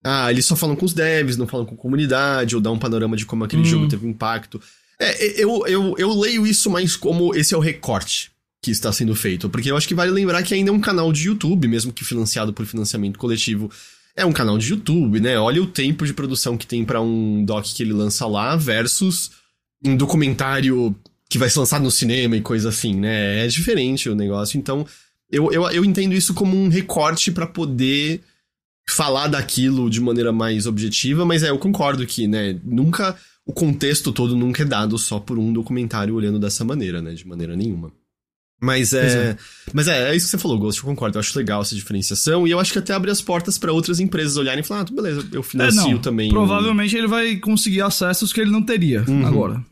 Ah, eles só falam com os devs, não falam com a comunidade, ou dá um panorama de como aquele
Hum.
jogo teve impacto. É, eu, eu, eu leio isso mais como esse é o recorte que está sendo feito, porque eu acho que vale lembrar que ainda é um canal de YouTube, mesmo que financiado por financiamento coletivo. É um canal de YouTube, né? Olha o tempo de produção que tem pra um doc que ele lança lá versus um documentário que vai ser lançado no cinema e coisa assim, né? É diferente o negócio. Então, eu, eu, eu entendo isso como um recorte pra poder falar daquilo de maneira mais objetiva, mas é, eu concordo que, né, nunca. O contexto todo nunca é dado só por um documentário olhando dessa maneira, né? De maneira nenhuma. Mas é.
É.
Mas é, é isso que você falou, Ghost, eu concordo. Eu acho legal essa diferenciação e eu acho que até abre as portas pra outras empresas olharem e falar, ah, beleza, eu
É,
financio
não,
também. um-
Provavelmente ele vai conseguir acessos que ele não teria
Uhum.
agora.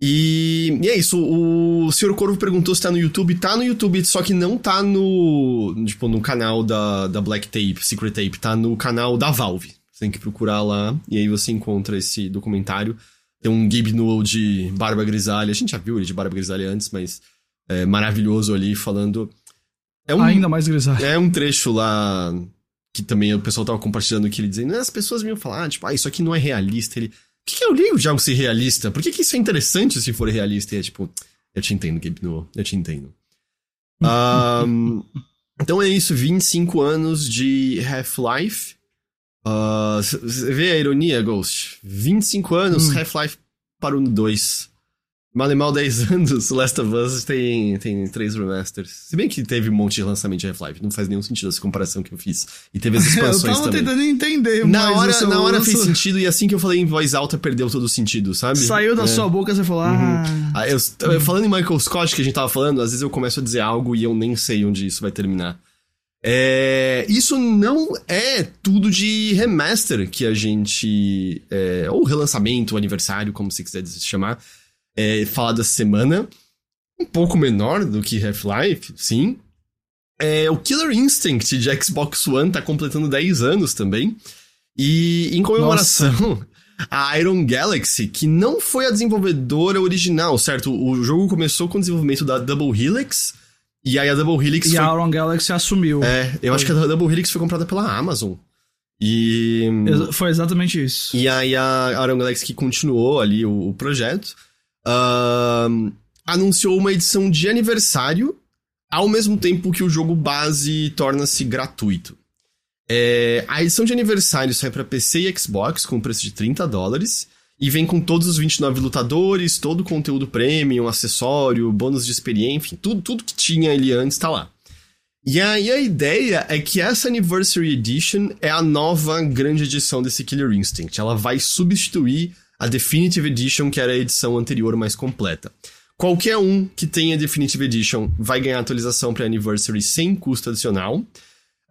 E, e é isso, o Sr. Corvo perguntou se tá no YouTube. Tá no YouTube, só que não tá no. Tipo, no canal da, da Black Tape, Secret Tape, tá no canal da Valve. Você tem que procurar lá, e aí você encontra esse documentário. Tem um Gabe Newell de Barba Grisalha. A gente já viu ele de Barba Grisalha antes, mas é maravilhoso ali falando. É um,
Ainda mais grisalho.
é um trecho lá que também o pessoal tava compartilhando que ele dizendo, "Ah, as pessoas vinham falar, tipo, ah, isso aqui não é realista. Ele, por que, que eu ligo de algo ser realista? Por que, que isso é interessante se for realista? E é tipo, eu te entendo, Gabe Newell, eu te entendo. Ahn, então é isso, 25 anos de Half-Life. Ah, Você vê a ironia, Ghost? 25 anos,
Hum.
Half-Life parou no 2. Mal e mal 10 anos, Last of Us tem, tem três remasters. Se bem que teve um monte de lançamento de Half-Life, não faz nenhum sentido essa comparação que eu fiz. E teve as
Eu
expansões
tava
também.
tentando entender,
Na
mas
hora, na hora fez sentido, e assim que eu falei em voz alta, perdeu todo o sentido, sabe?
Saiu da
É.
sua boca, você falou, ah...
Ah, eu, eu- falando em Michael Scott, que a gente tava falando, às vezes eu começo a dizer algo e eu nem sei onde isso vai terminar. É, isso não é tudo de remaster que a gente. é, ou relançamento, aniversário, como você quiser chamar, é, falar dessa semana. Um pouco menor do que Half-Life, sim. É, o Killer Instinct de Xbox One tá completando 10 anos também. E em comemoração, a Iron Galaxy, que não foi a desenvolvedora original, certo? O jogo começou com o desenvolvimento da Double Helix. E aí a Double Helix
E
foi
a Auron Galaxy assumiu.
é, eu acho que a Double Helix foi comprada pela Amazon. E.
Foi exatamente isso.
E aí a Iron Galaxy que continuou ali o, o projeto. Ahn, anunciou uma edição de aniversário ao mesmo tempo que o jogo base torna-se gratuito. É, a edição de aniversário sai para PC e Xbox com preço de 30 dólares e vem com todos os 29 lutadores, todo o conteúdo premium, acessório, bônus de experiência, enfim, tudo, tudo que tinha ali antes tá lá. E aí a ideia é que essa Anniversary Edition é a nova grande edição desse Killer Instinct. Ela vai substituir a Definitive Edition, que era a edição anterior mais completa. Qualquer um que tenha Definitive Edition vai ganhar atualização para Anniversary sem custo adicional.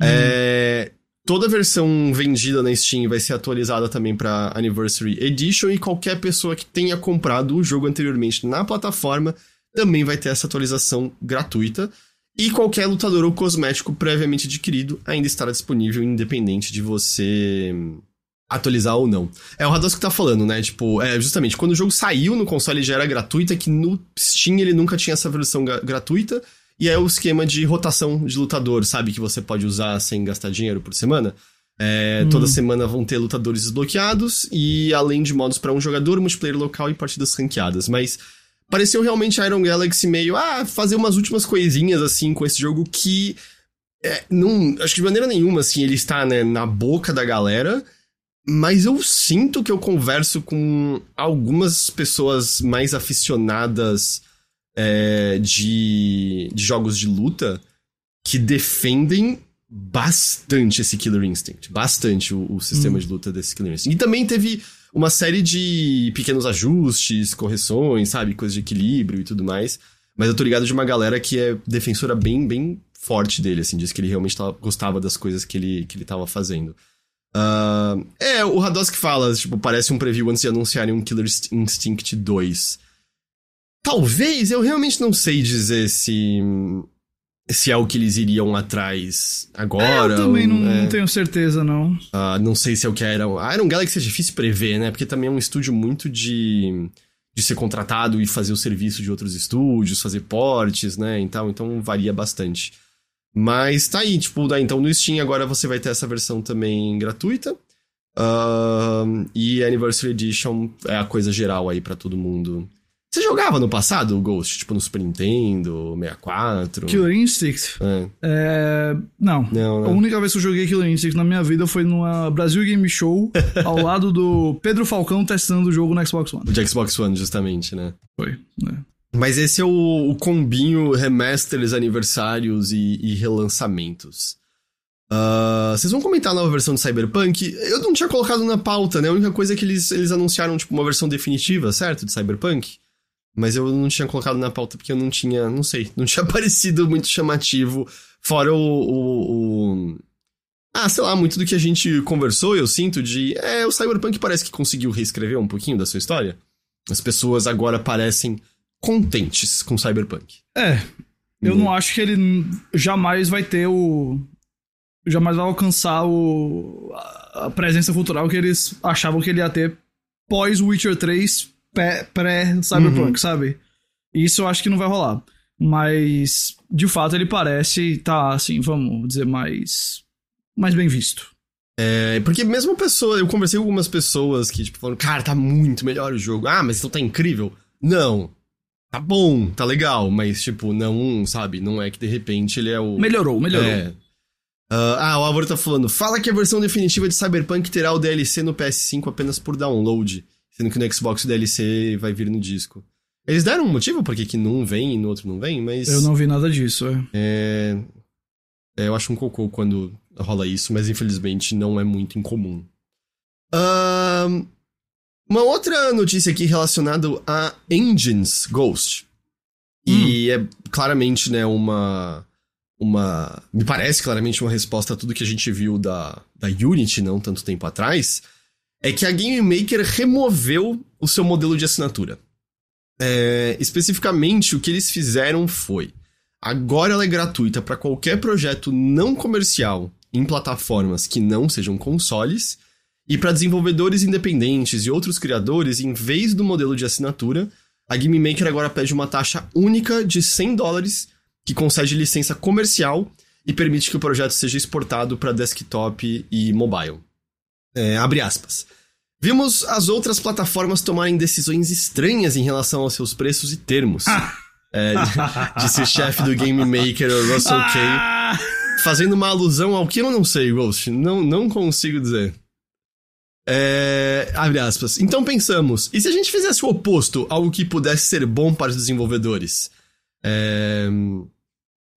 É, toda versão vendida na Steam vai ser atualizada também para Anniversary Edition e qualquer pessoa que tenha comprado o jogo anteriormente na plataforma também vai ter essa atualização gratuita. E qualquer lutador ou cosmético previamente adquirido ainda estará disponível, independente de você atualizar ou não. É o Rados que tá falando, né? Tipo, é justamente quando o jogo saiu no console já era gratuito, é que no Steam ele nunca tinha essa versão gra- gratuita. E é o esquema de rotação de lutador, sabe? Que você pode usar sem gastar dinheiro por semana. É, Toda semana vão ter lutadores desbloqueados e além de modos para um jogador, multiplayer local e partidas ranqueadas. Mas pareceu realmente Iron Galaxy meio, ah, fazer umas últimas coisinhas assim com esse jogo que é, não, acho que de maneira nenhuma assim ele está né, na boca da galera, mas eu sinto que eu converso com algumas pessoas mais aficionadas é, de, de jogos de luta que defendem bastante esse Killer Instinct, bastante o, o sistema de luta desse Killer Instinct. E também teve uma série de pequenos ajustes, correções, sabe, coisas de equilíbrio e tudo mais. Mas eu tô ligado de uma galera que é defensora bem, bem forte dele, assim, diz que ele realmente tava- gostava das coisas que ele, que ele tava fazendo. Ah, é, o Radosk fala, tipo, parece um preview antes de anunciarem um Killer Instinct 2. Talvez, eu realmente não sei dizer se. Se é o que eles iriam atrás agora.
eu também
ou-
não,
é.
não tenho certeza, não.
Ah, não sei se é o que era. A Iron Galaxy é difícil prever, né? Porque também é um estúdio muito de, de ser contratado e fazer o serviço de outros estúdios, fazer portes, né? Então, então varia bastante. Mas tá aí, tipo, daí, então no Steam agora você vai ter essa versão também gratuita. Uh, e Anniversary Edition é a coisa geral aí para todo mundo. Você jogava no passado o Ghost? Tipo no Super Nintendo, 64?
Killer Instinct?
É.
É... Não.
Não,
A
não.
única vez que eu joguei Killer Instinct na minha vida foi numa Brasil Game Show, ao lado do Pedro Falcão testando o jogo no Xbox One.
De Xbox One, justamente, né?
Foi. né?
Mas esse é o, o combinho remasters, aniversários e, e relançamentos. Ah, vocês vão comentar a nova versão de Cyberpunk? Eu não tinha colocado na pauta, né? A única coisa é que eles, eles anunciaram, tipo, uma versão definitiva, certo? De Cyberpunk. Mas eu não tinha colocado na pauta porque eu não tinha, não sei, não tinha parecido muito chamativo. Fora o, o, o- Ah, sei lá, muito do que a gente conversou, eu sinto de. É, o Cyberpunk parece que conseguiu reescrever um pouquinho da sua história. As pessoas agora parecem contentes com Cyberpunk.
É, eu
Hum.
não acho que ele jamais vai ter o. Jamais vai alcançar o, a presença cultural que eles achavam que ele ia ter pós Witcher 3 pé- pré-Cyberpunk,
Uhum.
sabe? Isso eu acho que não vai rolar. Mas, de fato, ele parece tá, assim, vamos dizer, mais. mais bem visto.
É, porque mesmo pessoa, eu conversei com algumas pessoas que, tipo, falaram, cara, tá muito melhor o jogo. Ah, mas então tá incrível. Não. Tá bom, tá legal, mas, tipo, não, sabe, não é que de repente ele é o.
Melhorou, melhorou.
É. Ah, ah, o Álvaro tá falando. Fala que a versão definitiva de Cyberpunk terá o DLC no PS5 apenas por download, sendo que no Xbox o DLC vai vir no disco. Eles deram um motivo por que num vem e no outro não vem, mas.
Eu não vi nada disso, é.
É... é, eu acho um cocô quando rola isso, mas infelizmente não é muito incomum. Ahn, uma outra notícia aqui relacionada a Engines Ghost. E é claramente, né, uma. Uma. Me parece claramente uma resposta a tudo que a gente viu da, da Unity não tanto tempo atrás. É que a Game Maker removeu o seu modelo de assinatura. É, especificamente, o que eles fizeram foi. Agora ela é gratuita para qualquer projeto não comercial em plataformas que não sejam consoles. E para desenvolvedores independentes e outros criadores, em vez do modelo de assinatura, a Game Maker agora pede uma taxa única de 100 dólares que concede licença comercial e permite que o projeto seja exportado para desktop e mobile. É, abre aspas. Vimos as outras plataformas tomarem decisões estranhas em relação aos seus preços e termos. É, disse o chefe do Game Maker, Russell Kay,
Ah!
fazendo uma alusão ao que eu não sei, Ghost. Não, não consigo dizer. É, abre aspas. Então pensamos, e se a gente fizesse o oposto, algo que pudesse ser bom para os desenvolvedores? É,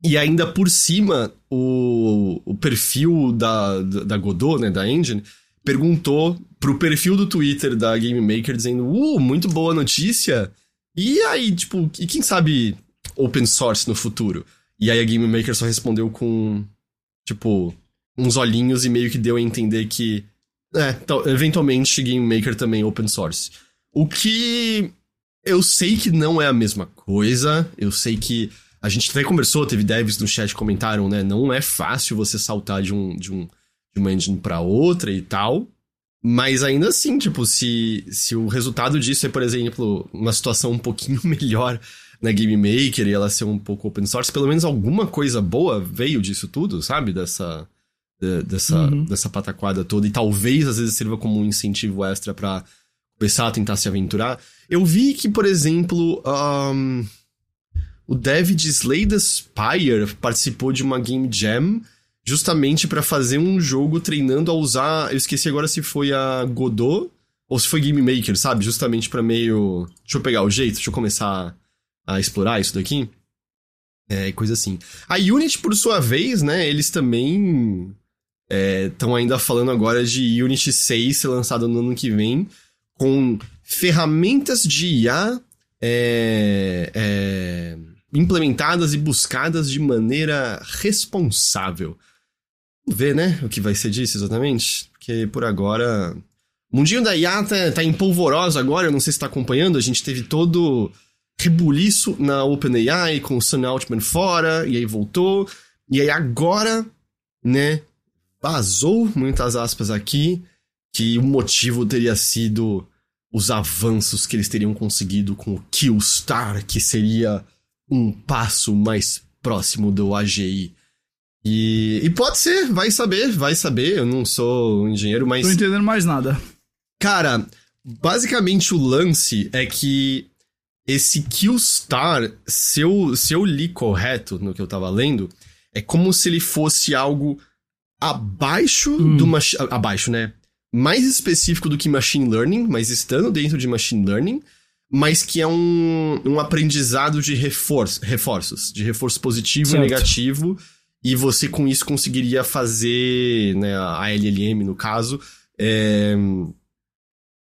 e ainda por cima, o, o perfil da, da Godot, né, da Engine, perguntou pro perfil do Twitter da Game Maker dizendo, uh, muito boa notícia. E aí, tipo, e quem sabe open source no futuro? E aí a Game Maker só respondeu com, tipo, uns olhinhos e meio que deu a entender que, é, então, eventualmente Game Maker também é open source. O que eu sei que não é a mesma coisa, eu sei que a gente até conversou, teve devs no chat que comentaram, né, não é fácil você saltar de um, de um de uma engine para outra e tal. Mas ainda assim, tipo, se, se o resultado disso é, por exemplo, uma situação um pouquinho melhor na Game Maker e ela ser um pouco open source, pelo menos alguma coisa boa veio disso tudo, sabe? Dessa, de- dessa,
Uhum.
dessa pataquada toda. E talvez às vezes sirva como um incentivo extra pra começar a tentar se aventurar. Eu vi que, por exemplo, ahn, o dev de Slay the Spire participou de uma Game Jam justamente pra fazer um jogo treinando a usar. Eu esqueci agora se foi a Godot ou se foi Game Maker, sabe? Justamente pra meio. Deixa eu pegar o jeito, deixa eu começar a explorar isso daqui. É, coisa assim. A Unity, por sua vez, né, eles também estão ainda falando agora de Unity 6 ser lançado no ano que vem, com ferramentas de IA é, é, implementadas e buscadas de maneira responsável. Vamos ver, né, o que vai ser disso exatamente? Porque por agora. O mundinho da IA tá, tá em polvorosa agora, eu não sei se tá acompanhando, a gente teve todo rebuliço na OpenAI com o Sam Altman fora, e aí voltou. E aí agora, né, vazou, muitas aspas aqui, que o motivo teria sido os avanços que eles teriam conseguido com o Killstar, que seria um passo mais próximo do AGI. E, e pode ser, vai saber, vai saber. Eu não sou um engenheiro, mas.
Tô entendendo mais nada.
Cara, basicamente o lance é que esse Killstar, se eu, se eu li correto no que eu tava lendo, é como se ele fosse algo abaixo
Hum.
do abaixo, né? Mais específico do que machine learning, mas estando dentro de machine learning, mas que é um, um aprendizado de reforço, reforços, de reforço positivo
Certo.
e negativo, e você com isso conseguiria fazer, né, a LLM no caso, é,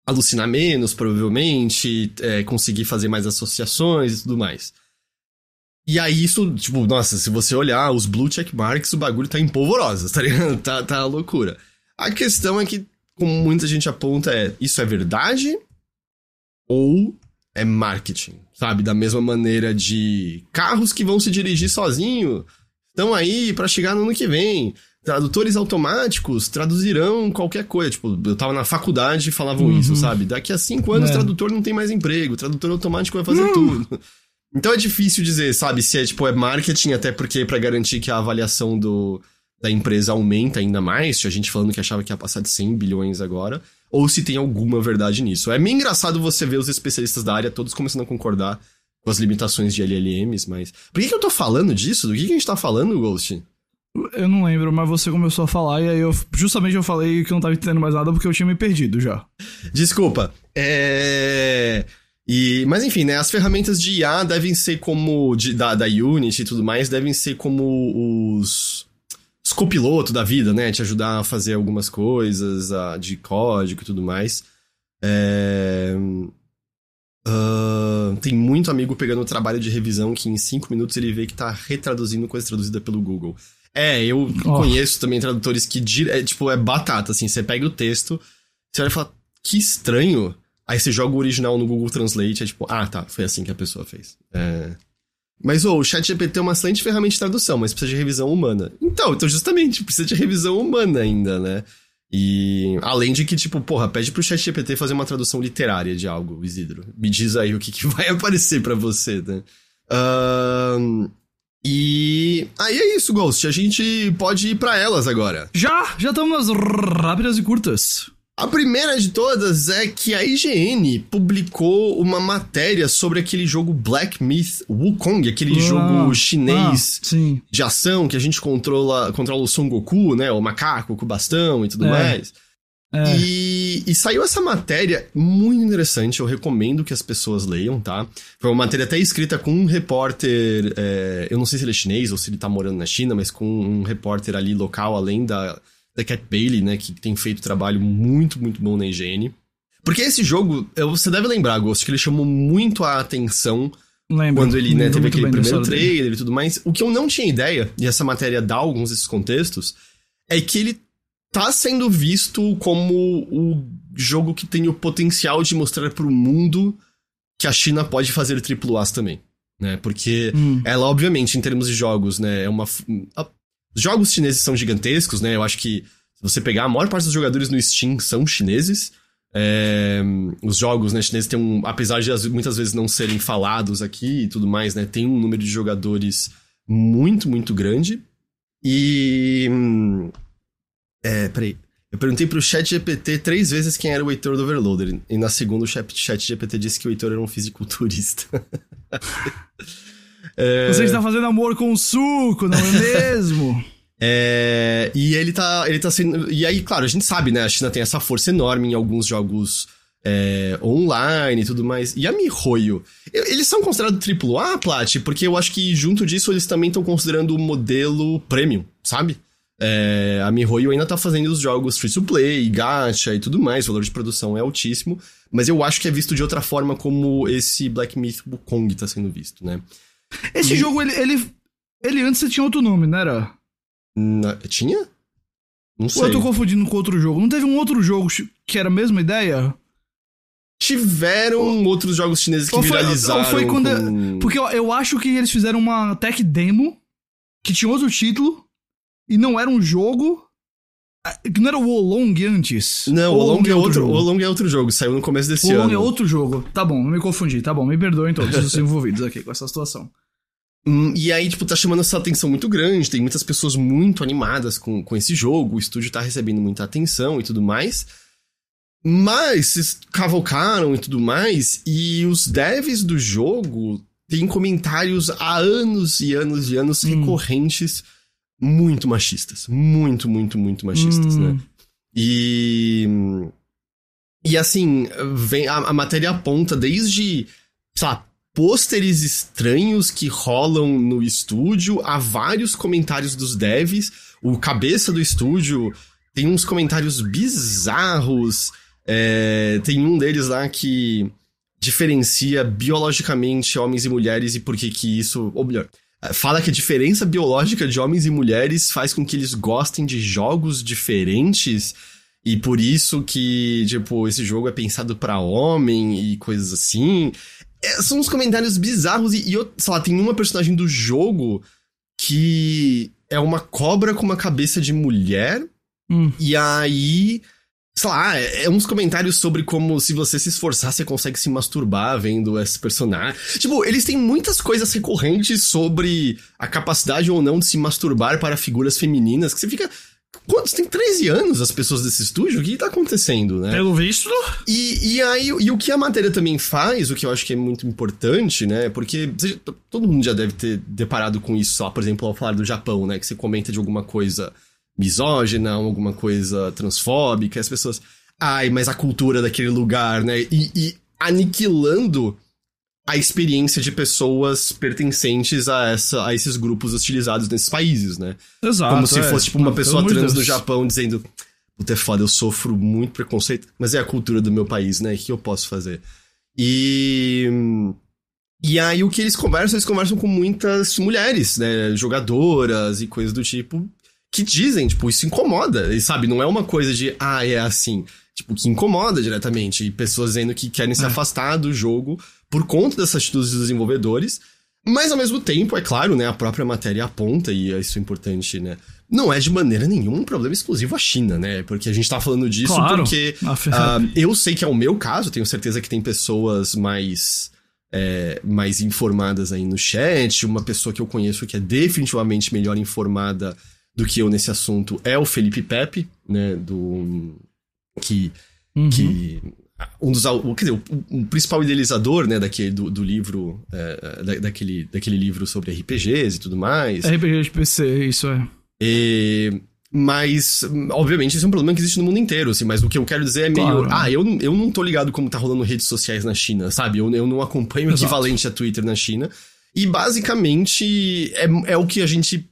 alucinar menos, provavelmente, é, conseguir fazer mais associações e tudo mais. E aí isso, tipo, nossa, se você olhar os blue check marks, o bagulho tá em polvorosa, tá ligado? Tá, tá loucura. A questão é que, como muita gente aponta, é, isso é verdade ou é marketing, sabe? Da mesma maneira de carros que vão se dirigir sozinho, estão aí pra chegar no ano que vem. Tradutores automáticos traduzirão qualquer coisa. Tipo, eu tava na faculdade e falavam
Uhum.
isso, sabe? Daqui a cinco anos
É.
o tradutor não tem mais emprego, o tradutor automático vai fazer tudo. Então é difícil dizer, sabe, se é tipo é marketing, até porque pra garantir que a avaliação do, da empresa aumenta ainda mais, tinha gente falando que achava que ia passar de 100 bilhões agora, ou se tem alguma verdade nisso. É meio engraçado você ver os especialistas da área todos começando a concordar com as limitações de LLMs, mas. Por que, que eu tô falando disso? Do que, que a gente tá falando, Ghost?
Eu não lembro, mas você começou a falar e aí eu justamente eu falei que eu não tava entendendo mais nada porque eu tinha me perdido já.
Desculpa. É. E, mas enfim, né? As ferramentas de IA devem ser como. de- da, da Unity e tudo mais, devem ser como os. Os copilotos da vida, né? Te ajudar a fazer algumas coisas a, de código e tudo mais. É. ah, tem muito amigo pegando trabalho de revisão que em cinco minutos ele vê que tá retraduzindo coisa traduzida pelo Google. É, eu
Oh.
conheço também tradutores que, é, tipo, é batata, assim, você pega o texto, você olha e fala, que estranho. Aí você joga o original no Google Translate, é tipo, ah, tá, foi assim que a pessoa fez. É... Mas, ô, o ChatGPT é uma excelente ferramenta de tradução, mas precisa de revisão humana. Então, então justamente, precisa de revisão humana ainda, né? E além de que, tipo, porra, pede pro ChatGPT fazer uma tradução literária de algo, Isidro. Me diz aí o que, que vai aparecer pra você, né? Ahn, e aí é isso, Ghost. A gente pode ir pra elas agora.
Já, já estamos rápidas e curtas.
A primeira de todas é que a IGN publicou uma matéria sobre aquele jogo Black Myth Wukong, aquele
Ah,
jogo chinês
ah,
de ação que a gente controla, controla o Son Goku, né? O macaco com o bastão e tudo
É.
mais.
É.
E, e saiu essa matéria muito interessante, eu recomendo que as pessoas leiam, tá? Foi uma matéria até escrita com um repórter, é, eu não sei se ele é chinês ou se ele tá morando na China, mas com um repórter ali local, além da, da Cat Bailey, né? Que tem feito trabalho muito, muito bom na higiene. Porque esse jogo, você deve lembrar, Ghost, que ele chamou muito a atenção
Lembro.
quando ele né, teve aquele primeiro
história dele.
trailer e tudo mais. O que eu não tinha ideia, e essa matéria dá alguns desses contextos, é que ele tá sendo visto como o jogo que tem o potencial de mostrar pro mundo que a China pode fazer AAAs também. Né? Porque
Hum.
ela, obviamente, em termos de jogos, né, é uma. Os jogos chineses são gigantescos, né? Eu acho que se você pegar a maior parte dos jogadores no Steam são chineses. É, os jogos né, chineses têm um. Apesar de as- muitas vezes não serem falados aqui e tudo mais, né? Tem um número de jogadores muito, muito grande. E. hum, É, peraí. Eu perguntei pro chat GPT três vezes quem era o Heitor do Overloader. E na segunda o chat, chat GPT disse que o Heitor era um fisiculturista. É,
Você está fazendo amor com o suco, não é mesmo?
É, e ele tá, ele tá sendo. E aí, claro, a gente sabe, né? A China tem essa força enorme em alguns jogos é, online e tudo mais. E a MiHoYo, eles são considerados AAA, Plat? Porque eu acho que junto disso eles também estão considerando o modelo premium, sabe? É, a MiHoYo ainda tá fazendo os jogos free to play, gacha e tudo mais, o valor de produção é altíssimo, mas eu acho que é visto de outra forma como esse Black Myth Wukong tá sendo visto, né?
Esse
E-
jogo, ele, ele, ele antes tinha outro nome, não era?
Na- tinha? Não sei.
Ou eu tô confundindo com outro jogo? Não teve um outro jogo que era a mesma ideia?
Tiveram outros jogos chineses que
Ou foi-
viralizaram.
ou foi quando-
com-
Porque eu, eu acho que eles fizeram uma tech demo que tinha outro título e não era um jogo. Que não era o Wolong antes.
Não, o
Wolong
Long é outro, é outro jogo, saiu no começo desse
O Wolong
ano.
é outro jogo. Tá bom, me confundi. Tá bom, me perdoem todos os envolvidos aqui com essa situação.
Hum, e aí, tipo, tá chamando essa atenção muito grande, tem muitas pessoas muito animadas com, com esse jogo, o estúdio tá recebendo muita atenção e tudo mais. Mas eles cavalcaram e tudo mais, e os devs do jogo têm comentários há anos e anos e anos
Hum.
recorrentes muito machistas. Muito, muito, muito machistas,
Hum.
né? E. E assim, vem, a, a matéria aponta desde, sei lá, pôsteres estranhos que rolam no estúdio, a vários comentários dos devs. O cabeça do estúdio tem uns comentários bizarros. é, tem um deles lá que diferencia biologicamente homens e mulheres e por que que isso. Ou melhor, fala que a diferença biológica de homens e mulheres faz com que eles gostem de jogos diferentes. E por isso que, tipo, esse jogo é pensado pra homem e coisas assim. É, são uns comentários bizarros e, e eu, sei lá, tem uma personagem do jogo que é uma cobra com uma cabeça de mulher.
Hum.
E aí, sei lá, é, é uns comentários sobre como se você se esforçar, você consegue se masturbar vendo esse personagem. Tipo, eles têm muitas coisas recorrentes sobre a capacidade ou não de se masturbar para figuras femininas, que você fica. Quantos? Tem 13 anos as pessoas desse estúdio? O que tá acontecendo, né?
Pelo visto.
E, e aí, e o que a matéria também faz, o que eu acho que é muito importante, né? Porque você- todo mundo já deve ter deparado com isso, sei lá, por exemplo, ao falar do Japão, né? Que você comenta de alguma coisa misógina, alguma coisa transfóbica, as pessoas. Ai, mas a cultura daquele lugar, né? E, e aniquilando a experiência de pessoas pertencentes a, essa, a esses grupos utilizados nesses países, né?
Exato.
Como se
é.
fosse, tipo, uma
Não,
pessoa trans do
Deus.
Japão dizendo: Puta, é foda, eu sofro muito preconceito, mas é a cultura do meu país, né? O que eu posso fazer? E. E aí o que eles conversam, eles conversam com muitas mulheres, né? Jogadoras e coisas do tipo, que dizem, tipo, isso incomoda, e sabe? Não é uma coisa de, ah, é assim. Tipo, que incomoda diretamente. E pessoas dizendo que querem se
É.
afastar do jogo por conta dessas atitudes dos desenvolvedores. Mas ao mesmo tempo, é claro, né? A própria matéria aponta, e isso é importante, né? Não é de maneira nenhuma um problema exclusivo à China, né? Porque a gente tá falando disso
Claro.
porque ah, eu sei que é o meu caso, tenho certeza que tem pessoas mais. é, mais informadas aí no chat. Uma pessoa que eu conheço que é definitivamente melhor informada do que eu nesse assunto é o Felipe Pepe, né? Do. Que.
Uhum.
que um dos. Quer dizer, o, principal idealizador, né, daquele, do, do livro. é, da- daquele, daquele livro sobre RPGs e tudo mais.
RPG de PC, isso é.
E- mas, obviamente, isso é um problema que existe no mundo inteiro, assim, mas o que eu quero dizer é meio.
Claro.
Ah, eu, não- eu não tô ligado como tá rolando redes sociais na China, sabe? Eu, eu não acompanho o equivalente a Twitter na China. E basicamente é, é o que a gente.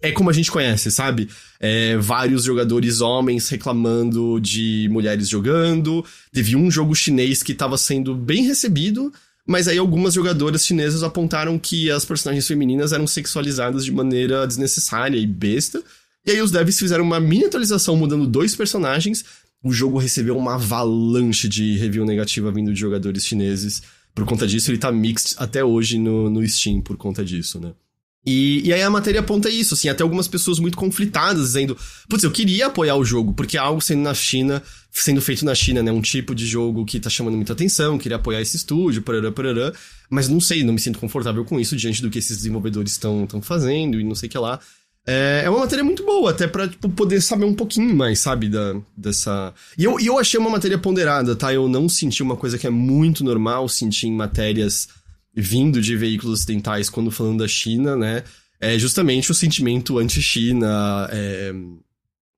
É como a gente conhece, sabe? É, vários jogadores homens reclamando de mulheres jogando. Teve um jogo chinês que tava sendo bem recebido, mas aí algumas jogadoras chinesas apontaram que as personagens femininas eram sexualizadas de maneira desnecessária e besta. E aí os devs fizeram uma mini atualização mudando dois personagens. O jogo recebeu uma avalanche de review negativa vindo de jogadores chineses. Por conta disso, ele tá mixed até hoje no, no Steam por conta disso, né? E, e aí a matéria aponta isso, assim, até algumas pessoas muito conflitadas, dizendo, putz, eu queria apoiar o jogo, porque é algo sendo na China, sendo feito na China, né? Um tipo de jogo que tá chamando muita atenção, queria apoiar esse estúdio, parará, parará. Mas não sei, não me sinto confortável com isso diante do que esses desenvolvedores estão fazendo e não sei o que lá. É, é uma matéria muito boa, até pra tipo, poder saber um pouquinho mais, sabe, da, dessa... E eu, eu achei uma matéria ponderada, tá? Eu não senti uma coisa que é muito normal sentir em matérias vindo de veículos ocidentais quando falando da China, né? É justamente o sentimento anti-China é,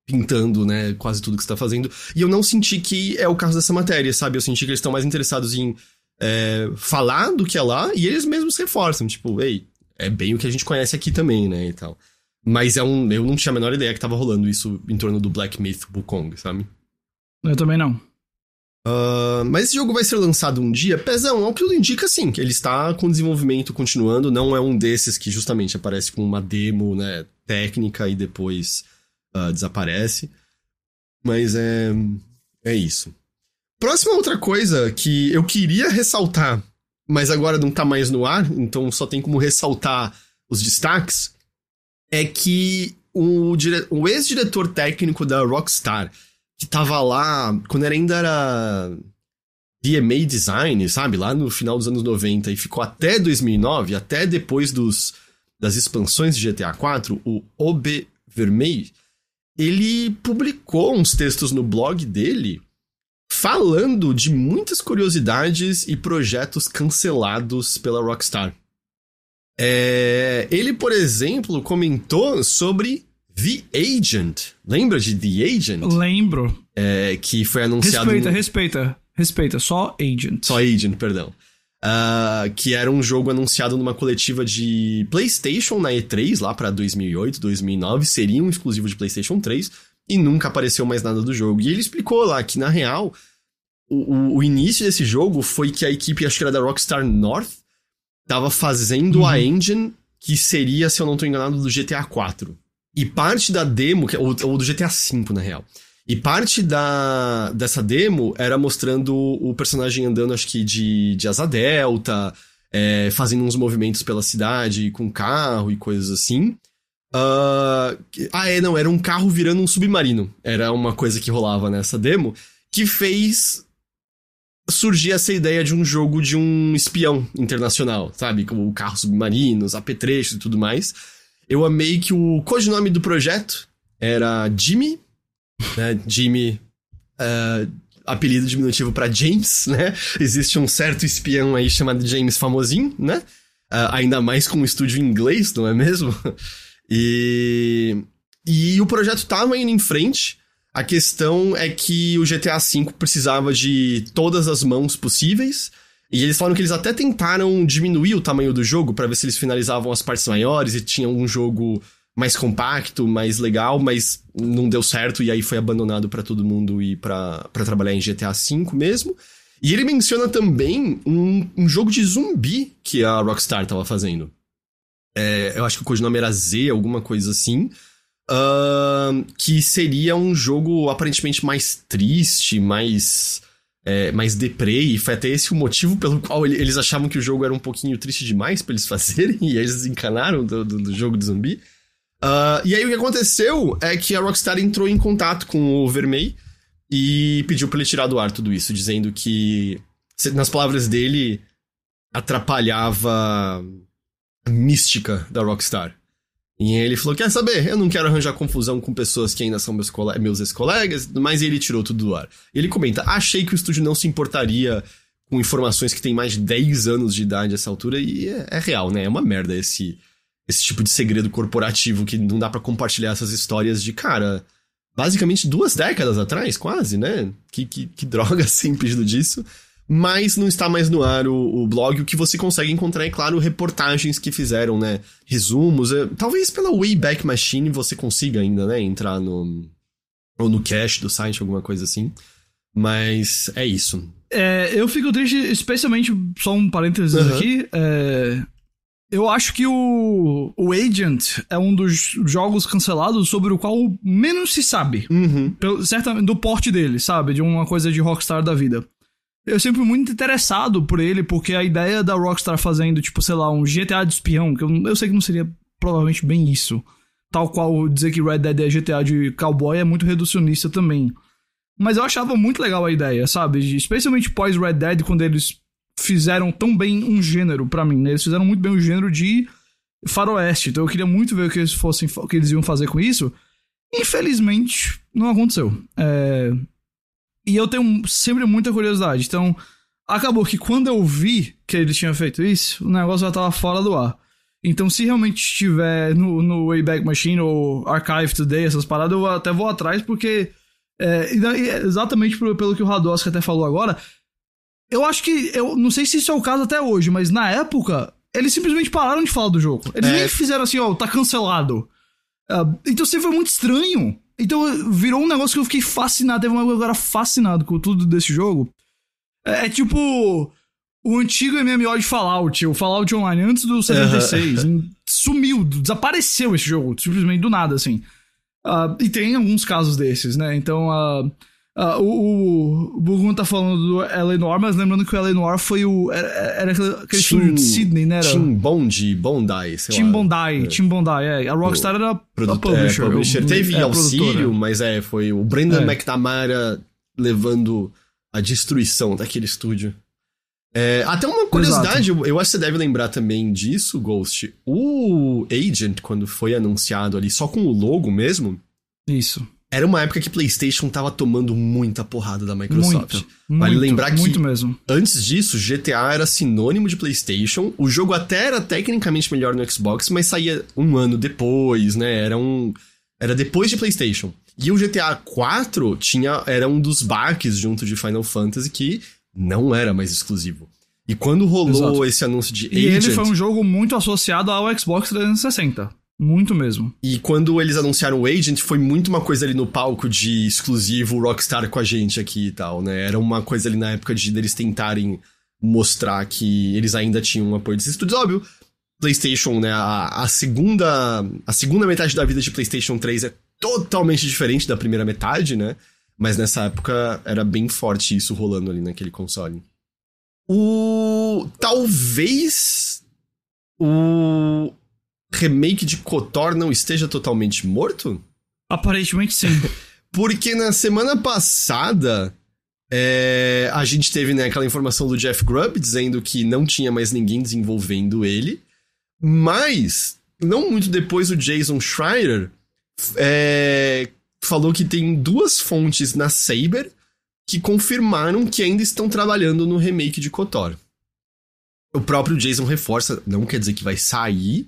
pintando, né, quase tudo que está fazendo. E eu não senti que é o caso dessa matéria, sabe? Eu senti que eles estão mais interessados em é, falar do que é lá e eles mesmos reforçam, tipo, ei, é bem o que a gente conhece aqui também, né, e tal. Mas é um, eu não tinha a menor ideia que tava rolando isso em torno do Black Myth Wukong, sabe?
Eu também não.
Ah, mas esse jogo vai ser lançado um dia? Pezão, ao que tudo indica, sim, que ele está com desenvolvimento continuando, não é um desses que justamente aparece com uma demo, né, técnica e depois ah, desaparece. Mas é. É isso. Próxima outra coisa que eu queria ressaltar, mas agora não tá mais no ar, então só tem como ressaltar os destaques, é que o, dire... o ex-diretor técnico da Rockstar, que tava lá quando era, ainda era DMA Design, sabe? Lá no final dos anos 90 e ficou até 2009, até depois dos das expansões de GTA IV, o OB Vermelho, ele publicou uns textos no blog dele falando de muitas curiosidades e projetos cancelados pela Rockstar. É, ele, por exemplo, comentou sobre The Agent. Lembra de The Agent?
Lembro.
É, que foi anunciado.
Respeita, no... respeita. Respeita, só Agent.
Só Agent, perdão. Uh, que era um jogo anunciado numa coletiva de PlayStation na E3, lá para 2008, 2009. Seria um exclusivo de PlayStation 3 e nunca apareceu mais nada do jogo. E ele explicou lá que, na real, o, o, início desse jogo foi que a equipe, acho que era da Rockstar North, tava fazendo uhum. a engine que seria, se eu não tô enganado, do GTA 4. E parte da demo, ou, ou do GTA 5, na real. E parte da, dessa demo era mostrando o personagem andando, acho que de, de asa delta, é, fazendo uns movimentos pela cidade com carro e coisas assim. Uh, ah, é, não, era um carro virando um submarino. Era uma coisa que rolava nessa demo, que fez surgir essa ideia de um jogo de um espião internacional, sabe? Com carros submarinos, apetrechos e tudo mais. Eu amei que o codinome do projeto era Jimmy, né? Jimmy, uh, apelido diminutivo para James, né? Existe um certo espião aí chamado James famosinho, né? Uh, ainda mais com um estúdio inglês, não é mesmo? E, e o projeto tava indo em frente. A questão é que o GTA V precisava de todas as mãos possíveis. E eles falaram que eles até tentaram diminuir o tamanho do jogo para ver se eles finalizavam as partes maiores e tinham um jogo mais compacto, mais legal, mas não deu certo e aí foi abandonado para todo mundo ir para trabalhar em GTA V mesmo. E ele menciona também um, um jogo de zumbi que a Rockstar tava fazendo. É, eu acho que o codinome era Z, alguma coisa assim. Uh, que seria um jogo aparentemente mais triste, mais. É, mais deprê, e foi até esse o motivo pelo qual eles achavam que o jogo era um pouquinho triste demais para eles fazerem, e eles encanaram do, do, do jogo de zumbi. Uh, e aí o que aconteceu é que a Rockstar entrou em contato com o Vermey e pediu pra ele tirar do ar tudo isso, dizendo que, nas palavras dele, atrapalhava a mística da Rockstar. E ele falou: Quer saber? Eu não quero arranjar confusão com pessoas que ainda são meus, meus ex-colegas, mas ele tirou tudo do ar. Ele comenta: Achei que o estúdio não se importaria com informações que têm mais de 10 anos de idade essa altura, e é, é real, né? É uma merda esse esse tipo de segredo corporativo que não dá para compartilhar essas histórias de, cara, basicamente duas décadas atrás, quase, né? Que, que, que droga sem pedido disso. Mas não está mais no ar o, o, blog. O que você consegue encontrar é, claro, reportagens que fizeram, né? Resumos. É, talvez pela Wayback Machine você consiga ainda, né? Entrar no. Ou no cache do site, alguma coisa assim. Mas é isso.
É, eu fico triste, especialmente, só um parênteses uhum. aqui. É, eu acho que o, o Agent é um dos jogos cancelados sobre o qual menos se sabe.
Uhum.
Pelo, certamente, do porte dele, sabe? De uma coisa de Rockstar da vida. Eu sempre fui muito interessado por ele, porque a ideia da Rockstar fazendo, tipo, sei lá, um GTA de espião, que eu, eu sei que não seria provavelmente bem isso. Tal qual dizer que Red Dead é GTA de cowboy é muito reducionista também. Mas eu achava muito legal a ideia, sabe? Especialmente pós Red Dead, quando eles fizeram tão bem um gênero para mim, né? Eles fizeram muito bem o gênero de faroeste. Então eu queria muito ver o que eles fossem, o que eles iam fazer com isso. Infelizmente, não aconteceu. É... E eu tenho sempre muita curiosidade. Então, acabou que quando eu vi que ele tinha feito isso, o negócio já tava fora do ar. Então, se realmente estiver no, no Wayback Machine ou Archive Today, essas paradas, eu até vou atrás, porque. É, exatamente pelo que o Radoski até falou agora, eu acho que. Eu não sei se isso é o caso até hoje, mas na época, eles simplesmente pararam de falar do jogo. Eles é. nem fizeram assim, ó, tá cancelado. Uh, então sempre foi muito estranho. Então virou um negócio que eu fiquei fascinado. Teve uma coisa agora fascinado com tudo desse jogo. É, é, tipo. O antigo MMO de Fallout, o Fallout Online, antes do 76. Uhum. Sumiu, desapareceu esse jogo, simplesmente do nada, assim. Uh, e tem alguns casos desses, né? Então, uh, Uh, o, o Bugun tá falando do Eleanor, mas lembrando que o Eleanor foi o. Era, era aquele, Tim, estúdio de Sydney, né? Era?
Tim Bondi, Bondi, sei
Tim lá. Bondi, é. Tim Bondi, é. A Rockstar era
Produ a publisher. É, publisher. Teve é, auxílio, mas é, foi o Brendan é. McNamara levando a destruição daquele estúdio. É, até uma curiosidade, eu, eu acho que você deve lembrar também disso, Ghost. O Agent, quando foi anunciado ali, só com o logo mesmo,
Isso.
Era uma época que PlayStation tava tomando muita porrada da Microsoft.
Muito.
Vale
muito,
lembrar que
Muito mesmo.
Antes disso, GTA era sinônimo de PlayStation. O jogo até era tecnicamente melhor no Xbox, mas saía um ano depois, né? Era um. Era depois de PlayStation. E o GTA 4 tinha, era um dos baques junto de Final Fantasy que não era mais exclusivo. E quando rolou
Exato.
esse anúncio de
E
Agent,
ele foi um jogo muito associado ao Xbox 360. Muito mesmo.
e quando eles anunciaram o Agent, foi muito uma coisa ali no palco de exclusivo Rockstar com a gente aqui e tal, né? Era uma coisa ali na época de eles tentarem mostrar que eles ainda tinham um apoio desses estúdios. Óbvio, PlayStation, né? A, a segunda a segunda metade da vida de PlayStation 3 é totalmente diferente da primeira metade, né? Mas nessa época era bem forte isso rolando ali naquele console. O talvez o remake de KOTOR não esteja totalmente morto?
Aparentemente sim.
Porque na semana passada é, a gente teve né, aquela informação do Jeff Grubb dizendo que não tinha mais ninguém desenvolvendo ele. Mas, não muito depois, o Jason Schreier é, falou que tem duas fontes na Saber que confirmaram que ainda estão trabalhando no remake de KOTOR. O próprio Jason reforça, não quer dizer que vai sair,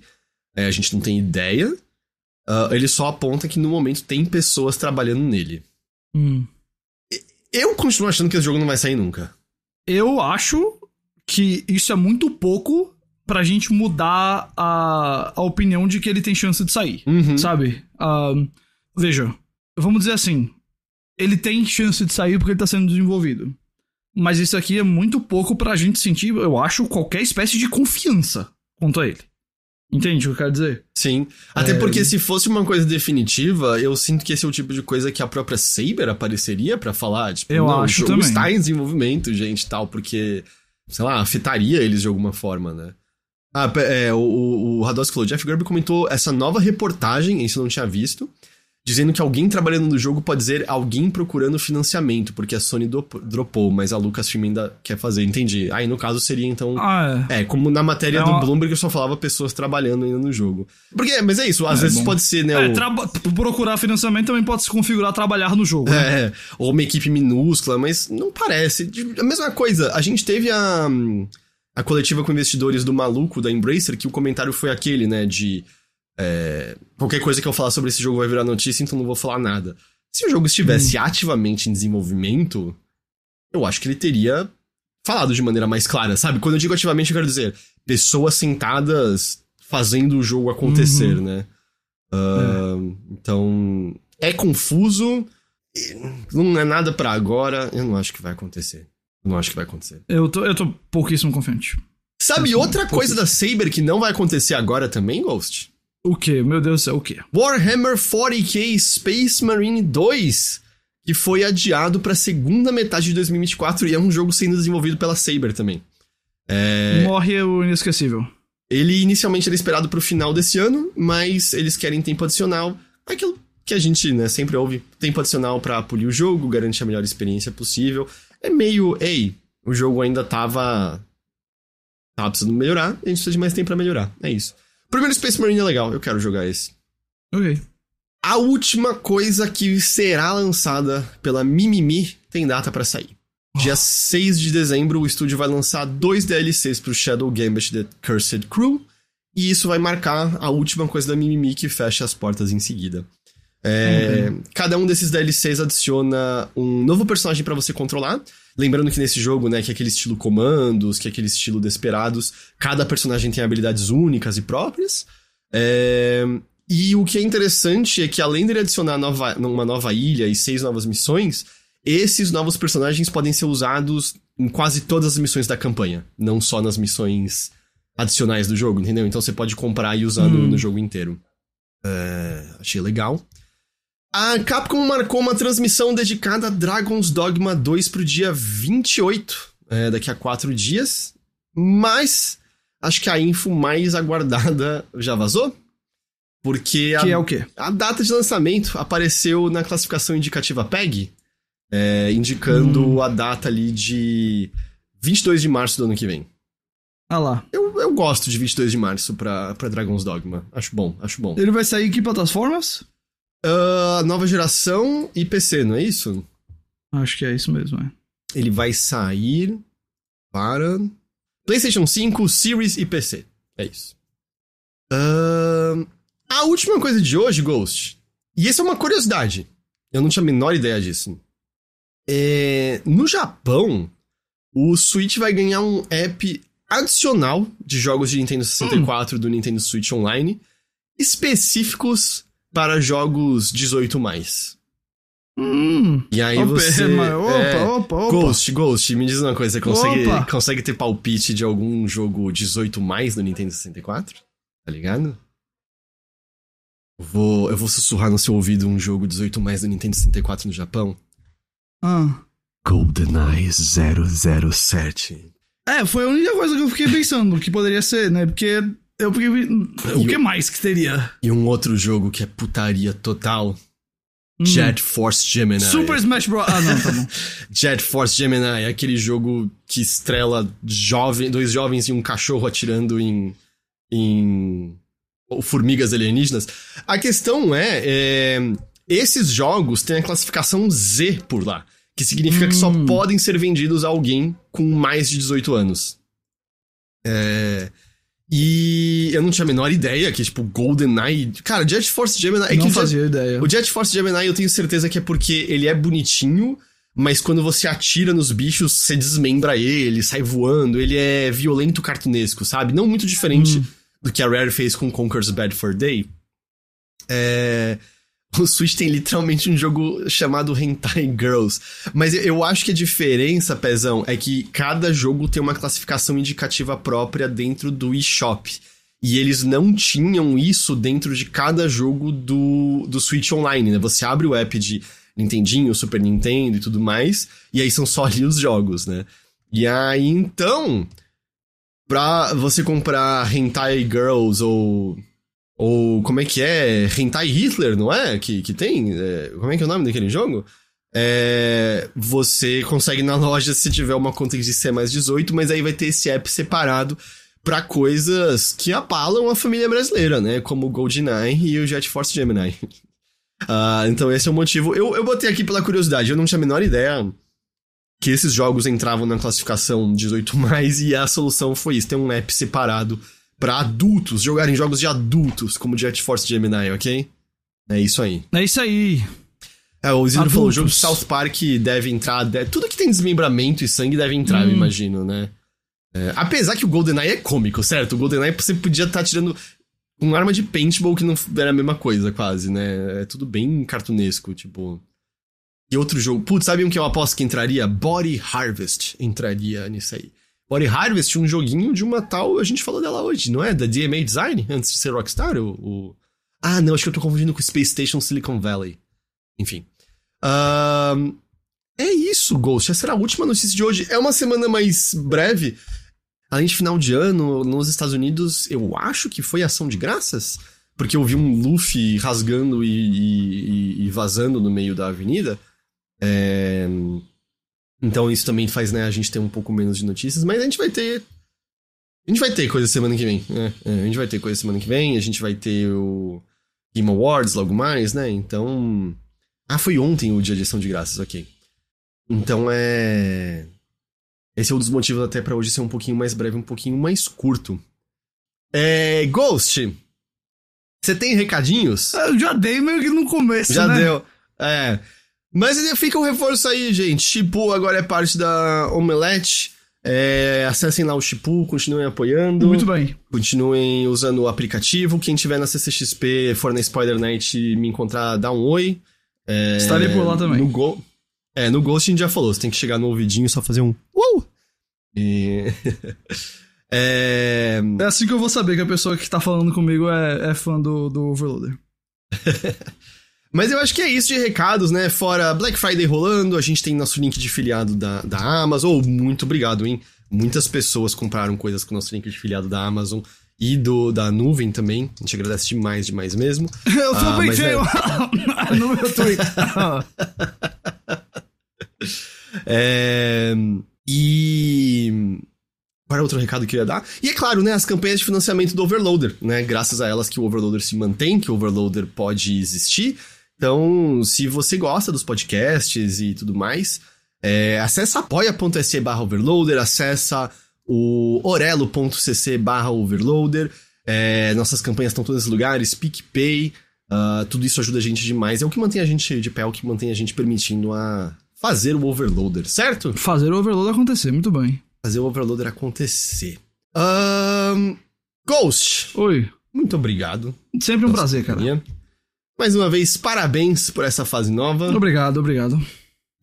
é, a gente não tem ideia. Ah, ele só aponta que no momento tem pessoas trabalhando nele.
Hum.
Eu continuo achando que esse jogo não vai sair nunca.
Eu acho que isso é muito pouco pra gente mudar a, a opinião de que ele tem chance de sair.
Uhum.
Sabe? Ahn, veja, vamos dizer assim: ele tem chance de sair porque ele tá sendo desenvolvido. Mas isso aqui é muito pouco pra gente sentir, eu acho, qualquer espécie de confiança quanto a ele. Entende o que eu quero dizer?
Sim. Até
É.
porque se fosse uma coisa definitiva, eu sinto que esse é o tipo de coisa que a própria Saber apareceria pra falar. Tipo,
Eu
não,
acho
o jogo
também.
está em desenvolvimento, gente, tal, porque, sei lá, afetaria eles de alguma forma, né? Ah, é, o, o, o Rados falou, Jeff Gerber comentou essa nova reportagem, isso eu não tinha visto, dizendo que alguém trabalhando no jogo pode dizer alguém procurando financiamento, porque a Sony dropou, mas a Lucasfilm ainda quer fazer. Entendi. Aí, no caso, seria então...
Ah, é.
É, como na matéria
É
do
uma-
Bloomberg eu só falava pessoas trabalhando ainda no jogo. Porque, mas é isso, às
É,
vezes
bom.
pode ser, né,
É,
o-
traba- procurar financiamento também pode se configurar trabalhar no jogo. né?
é, ou uma equipe minúscula, mas não parece. A mesma coisa, a gente teve a, a coletiva com investidores do maluco da Embracer, que o comentário foi aquele, né, de é, qualquer coisa que eu falar sobre esse jogo vai virar notícia, então não vou falar nada. Se o jogo estivesse
Hum.
ativamente em desenvolvimento, eu acho que ele teria falado de maneira mais clara, sabe? Quando eu digo ativamente, eu quero dizer pessoas sentadas fazendo o jogo acontecer,
Uhum.
né? Ah, Então, é confuso, não é nada pra agora, eu não acho que vai acontecer. Eu não acho que vai acontecer.
Eu, tô, eu tô pouquíssimo confiante.
Sabe outra coisa da Saber que não vai acontecer agora também, Ghost?
O quê? Meu Deus do céu, o quê?
Warhammer 40k Space Marine 2, que foi adiado pra segunda metade de 2024 e é um jogo sendo desenvolvido pela Saber também. É,
Morre o inesquecível.
Ele inicialmente era esperado pro final desse ano, mas eles querem tempo adicional. Aquilo que a gente né, sempre ouve, tempo adicional pra polir o jogo, garantir a melhor experiência possível. É meio, ei, o jogo ainda tava. tava precisando melhorar, a gente precisa de mais tempo pra melhorar. É isso. Primeiro Space Marine é legal, eu quero jogar esse.
Ok.
A última coisa que será lançada pela Mimimi tem data pra sair. Dia 6 de dezembro, o estúdio vai lançar dois DLCs pro Shadow Gambit The Cursed Crew, e isso vai marcar a última coisa da Mimimi que fecha as portas em seguida. É, Cada um desses DLCs adiciona um novo personagem pra você controlar. Lembrando que nesse jogo, né, que é aquele estilo comandos, que é aquele estilo Desperados, cada personagem tem habilidades únicas e próprias. É, E o que é interessante é que além dele adicionar nova, uma nova ilha e seis novas missões, esses novos personagens podem ser usados em quase todas as missões da campanha, não só nas missões adicionais do jogo, entendeu? Então você pode comprar e usar no,
Hum.
no jogo inteiro. É, achei legal. A Capcom marcou uma transmissão dedicada a Dragon's Dogma 2 pro dia 28, é, daqui a quatro dias. Mas acho que a info mais aguardada já vazou. Porque a,
Que é o quê?
a data de lançamento apareceu na classificação indicativa PEG, é, indicando
Hum.
a data ali de 22 de março do ano que vem.
Ah lá.
Eu, eu gosto de 22 de março pra, pra Dragon's Dogma. Acho bom, acho bom.
Ele vai sair em que plataformas?
Uh, nova geração e PC, não é isso?
Acho que é isso mesmo, é.
Ele vai sair para PlayStation 5, Series e PC. É isso. Uh, a última coisa de hoje, Ghost. E essa é uma curiosidade. Eu não tinha a menor ideia disso. É, no Japão, o Switch vai ganhar um app adicional de jogos de Nintendo 64 hum. do Nintendo Switch Online, específicos para jogos 18 mais.
Hum,
e aí opa, você. Opa, é, opa, opa. Ghost, Ghost, me diz uma coisa, você consegue, consegue ter palpite de algum jogo 18 mais no Nintendo 64? Tá ligado? Eu vou, eu vou sussurrar no seu ouvido um jogo 18 mais do Nintendo 64 no Japão.
Ah.
GoldenEye 007.
É, foi a única coisa que eu fiquei pensando que poderia ser, né? Porque eu fiquei. O que mais que teria?
E um outro jogo que é putaria total. Hum. Jet Force Gemini.
Super Smash Bros. Ah, não, tá bom.
Jet Force Gemini, aquele jogo que estrela jovem, dois jovens e um cachorro atirando em. em. formigas alienígenas. A questão é, é. esses jogos têm a classificação Z por lá. Que significa hum. que só hum. podem ser vendidos a alguém com mais de 18 anos. É. E eu não tinha a menor ideia que, tipo, GoldenEye. Cara, Jet Force Gemini. É
não
que
fazia
Jet...
ideia.
O Jet Force Gemini eu tenho certeza que é porque ele é bonitinho, mas quando você atira nos bichos, você desmembra ele, sai voando. Ele é violento cartunesco, sabe? Não muito diferente hum. do que a Rare fez com Conker's Bad for Day. É o Switch tem literalmente um jogo chamado Hentai Girls. Mas eu acho que a diferença, Pezão, é que cada jogo tem uma classificação indicativa própria dentro do eShop. E eles não tinham isso dentro de cada jogo do, do Switch Online, né? Você abre o app de Nintendinho, Super Nintendo e tudo mais, e aí são só ali os jogos, né? E aí, então, pra você comprar Hentai Girls ou ou como é que é? Hentai Hitler, não é? Que, que tem? É, como é que é o nome daquele jogo? É, você consegue na loja se tiver uma conta de ser mais 18, mas aí vai ter esse app separado para coisas que apalam a família brasileira, né? Como o GoldenEye e o Jet Force Gemini. uh, então esse é o motivo. Eu, eu botei aqui pela curiosidade, eu não tinha a menor ideia que esses jogos entravam na classificação 18+, mais, e a solução foi isso, ter um app separado para adultos jogarem jogos de adultos, como Jet Force Gemini, ok? É isso aí.
É isso aí.
É, o Isidro falou, o jogo de South Park deve entrar. Deve, tudo que tem desmembramento e sangue deve entrar, hum. eu imagino, né? É, apesar que o GoldenEye é cômico, certo? O GoldenEye você podia estar tá tirando uma arma de paintball que não era a mesma coisa, quase, né? É tudo bem cartunesco, tipo. E outro jogo. Putz, sabe um que eu aposto que entraria? Body Harvest entraria nisso aí. Body Harvest, um joguinho de uma tal. A gente falou dela hoje, não é? Da DMA Design, antes de ser Rockstar? O, o... Ah, não, acho que eu tô confundindo com Space Station Silicon Valley. Enfim. É isso, Ghost. Essa era a última notícia de hoje. É uma semana mais breve. Além de final de ano, nos Estados Unidos, eu acho que foi ação de graças. Porque eu vi um Luffy rasgando e, e, e vazando no meio da avenida. É. Então isso também faz, né, a gente ter um pouco menos de notícias, mas a gente vai ter. A gente vai ter coisa semana que vem. É, é, a gente vai ter coisa semana que vem, a gente vai ter o Game Awards logo mais, né? Então. Ah, foi ontem o dia de ação de graças, ok. Então é. Esse é um dos motivos até para hoje ser um pouquinho mais breve, um pouquinho mais curto. É. Ghost! Você tem recadinhos?
Eu já dei meio que no começo,
já
né?
Já deu. É. Mas fica um reforço aí, gente. Chipu agora é parte da Omelete. É, acessem lá o Chipu, continuem apoiando.
Muito bem.
Continuem usando o aplicativo. Quem tiver na CCXP, for na Spider Night me encontrar, dá um oi.
É, Estarei por lá também.
No Go... É, no Ghost a gente já falou, você tem que chegar no ouvidinho e só fazer um uh! E...
é... é assim que eu vou saber que a pessoa que tá falando comigo é, é fã do, do Overloader.
Mas eu acho que é isso de recados, né? Fora Black Friday rolando, a gente tem nosso link de filiado da, da Amazon. Oh, muito obrigado, hein? Muitas pessoas compraram coisas com o nosso link de filiado da Amazon e do da nuvem também. A gente agradece demais, demais mesmo.
Eu sou ah, bem feio é... no meu Twitter.
é... E Qual era outro recado que eu ia dar? E é claro, né, as campanhas de financiamento do Overloader, né? Graças a elas que o Overloader se mantém, que o Overloader pode existir. Então, se você gosta dos podcasts e tudo mais, é, acessa apoia.se barra overloader, acessa o orelo.cc barra overloader. É, nossas campanhas estão todos os lugares, PicPay, uh, tudo isso ajuda a gente demais. É o que mantém a gente de pé, é o que mantém a gente permitindo a fazer o overloader, certo?
Fazer o overloader acontecer, muito bem.
Fazer o overloader acontecer. Um, Ghost.
Oi.
Muito obrigado.
Sempre um prazer, cara.
Mais uma vez, parabéns por essa fase nova.
Obrigado, obrigado.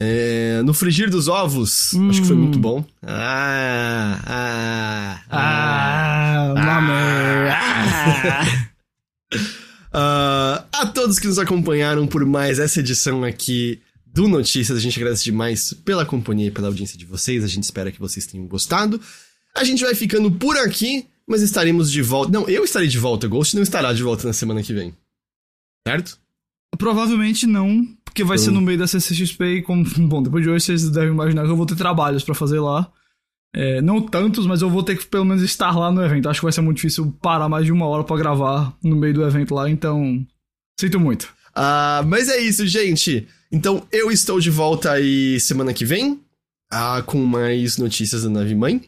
É, no frigir dos ovos, hum. acho que foi muito bom. Ah,
ah, ah, ah,
ah. A todos que nos acompanharam por mais essa edição aqui do Notícias, a gente agradece demais pela companhia e pela audiência de vocês. A gente espera que vocês tenham gostado. A gente vai ficando por aqui, mas estaremos de volta. Não, eu estarei de volta, Ghost não estará de volta na semana que vem. Certo?
Provavelmente não, porque vai ser no meio da CCXP e como, bom, depois de hoje vocês devem imaginar que eu vou ter trabalhos para fazer lá. É, não tantos, mas eu vou ter que pelo menos estar lá no evento. Acho que vai ser muito difícil parar mais de uma hora para gravar no meio do evento lá, então sinto muito.
Ah, mas é isso, gente. Então eu estou de volta aí semana que vem, ah, com mais notícias da Nave Mãe.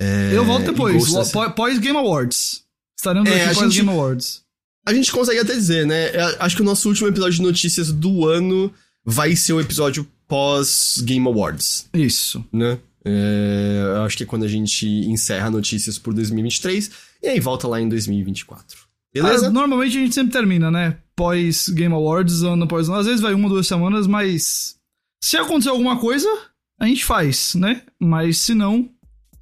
É, eu volto depois, pós Game Awards. Estaremos é, aqui pós Game Awards.
A gente consegue até dizer, né? É, acho que o nosso último episódio de notícias do ano vai ser o episódio pós Game Awards.
Isso.
Né? É, acho que é quando a gente encerra notícias por 2023 e aí volta lá em 2024. Beleza?
Ah, normalmente a gente sempre termina, né? Pós Game Awards, ano após ano. Às vezes vai uma, duas semanas, mas se acontecer alguma coisa, a gente faz, né? Mas se não,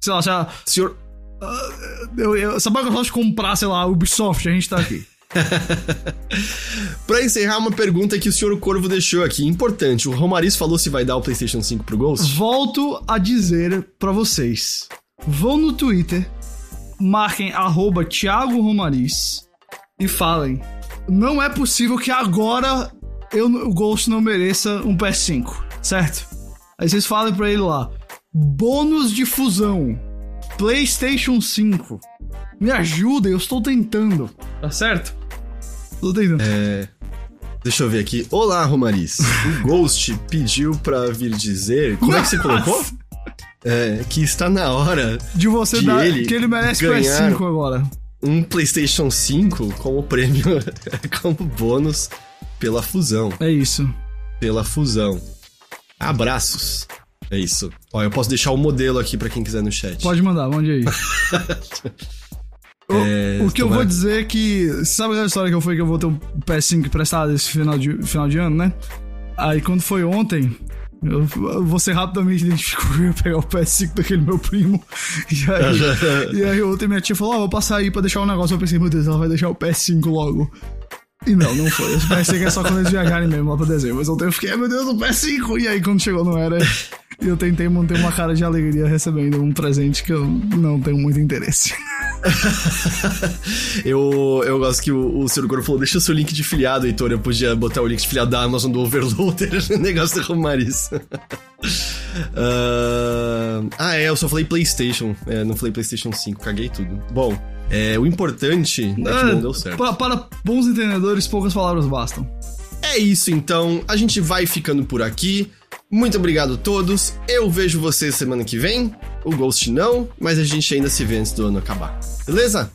sei lá, se a...
Senhor...
Uh, eu, eu, se a Microsoft comprar, sei lá, Ubisoft, a gente tá aqui.
pra encerrar, uma pergunta que o senhor Corvo deixou aqui. Importante, o Romariz falou se vai dar o PlayStation 5 pro Ghost?
Volto a dizer para vocês. Vão no Twitter, marquem arroba Thiago Romariz e falem. Não é possível que agora eu, o Ghost não mereça um PS5, certo? Aí vocês falem pra ele lá. Bônus de fusão. PlayStation 5. Me ajudem, eu estou tentando. Tá certo?
É. Deixa eu ver aqui. Olá, Romariz. o Ghost pediu pra vir dizer. Como é que você colocou? É, que está na hora
de você de dar. Ele que ele merece PS5 agora.
Um PlayStation 5 como prêmio, como bônus pela fusão.
É isso.
Pela fusão. Abraços. É isso. Ó, eu posso deixar o modelo aqui para quem quiser no chat.
Pode mandar, mande aí. É, o, o, que eu vou dizer é que. Sabe aquela história que eu fui que eu vou ter um PS5 emprestado esse final de, final de ano, né? Aí quando foi ontem, eu, você rapidamente identificou que eu ia pegar o PS5 daquele meu primo. E aí, e aí ontem minha tia falou: Ó, oh, vou passar aí pra deixar um negócio. Eu pensei, meu Deus, ela vai deixar o PS5 logo. E não, não foi. Eu pensei que é só quando eles viajarem mesmo lá pra dezembro. Mas ontem eu fiquei, meu Deus, o PS5! E aí quando chegou não era. Eu tentei manter uma cara de alegria recebendo um presente que eu não tenho muito interesse.
eu, eu gosto que o, o Ciro Coro falou: deixa o seu link de filiado, Heitor. Eu podia botar o link de filiado da Amazon do Overloader. negócio de Romariz. uh... Ah, é, eu só falei PlayStation. É, não falei PlayStation 5, caguei tudo. Bom, é, o importante é que não deu certo.
Para, para bons entendedores, poucas palavras bastam.
É isso então, a gente vai ficando por aqui. Muito obrigado a todos. Eu vejo vocês semana que vem. O Ghost não, mas a gente ainda se vê antes do ano acabar. Beleza?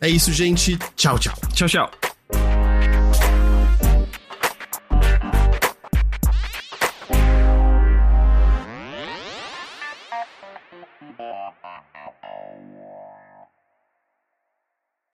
É isso, gente. Tchau, tchau.
Tchau, tchau.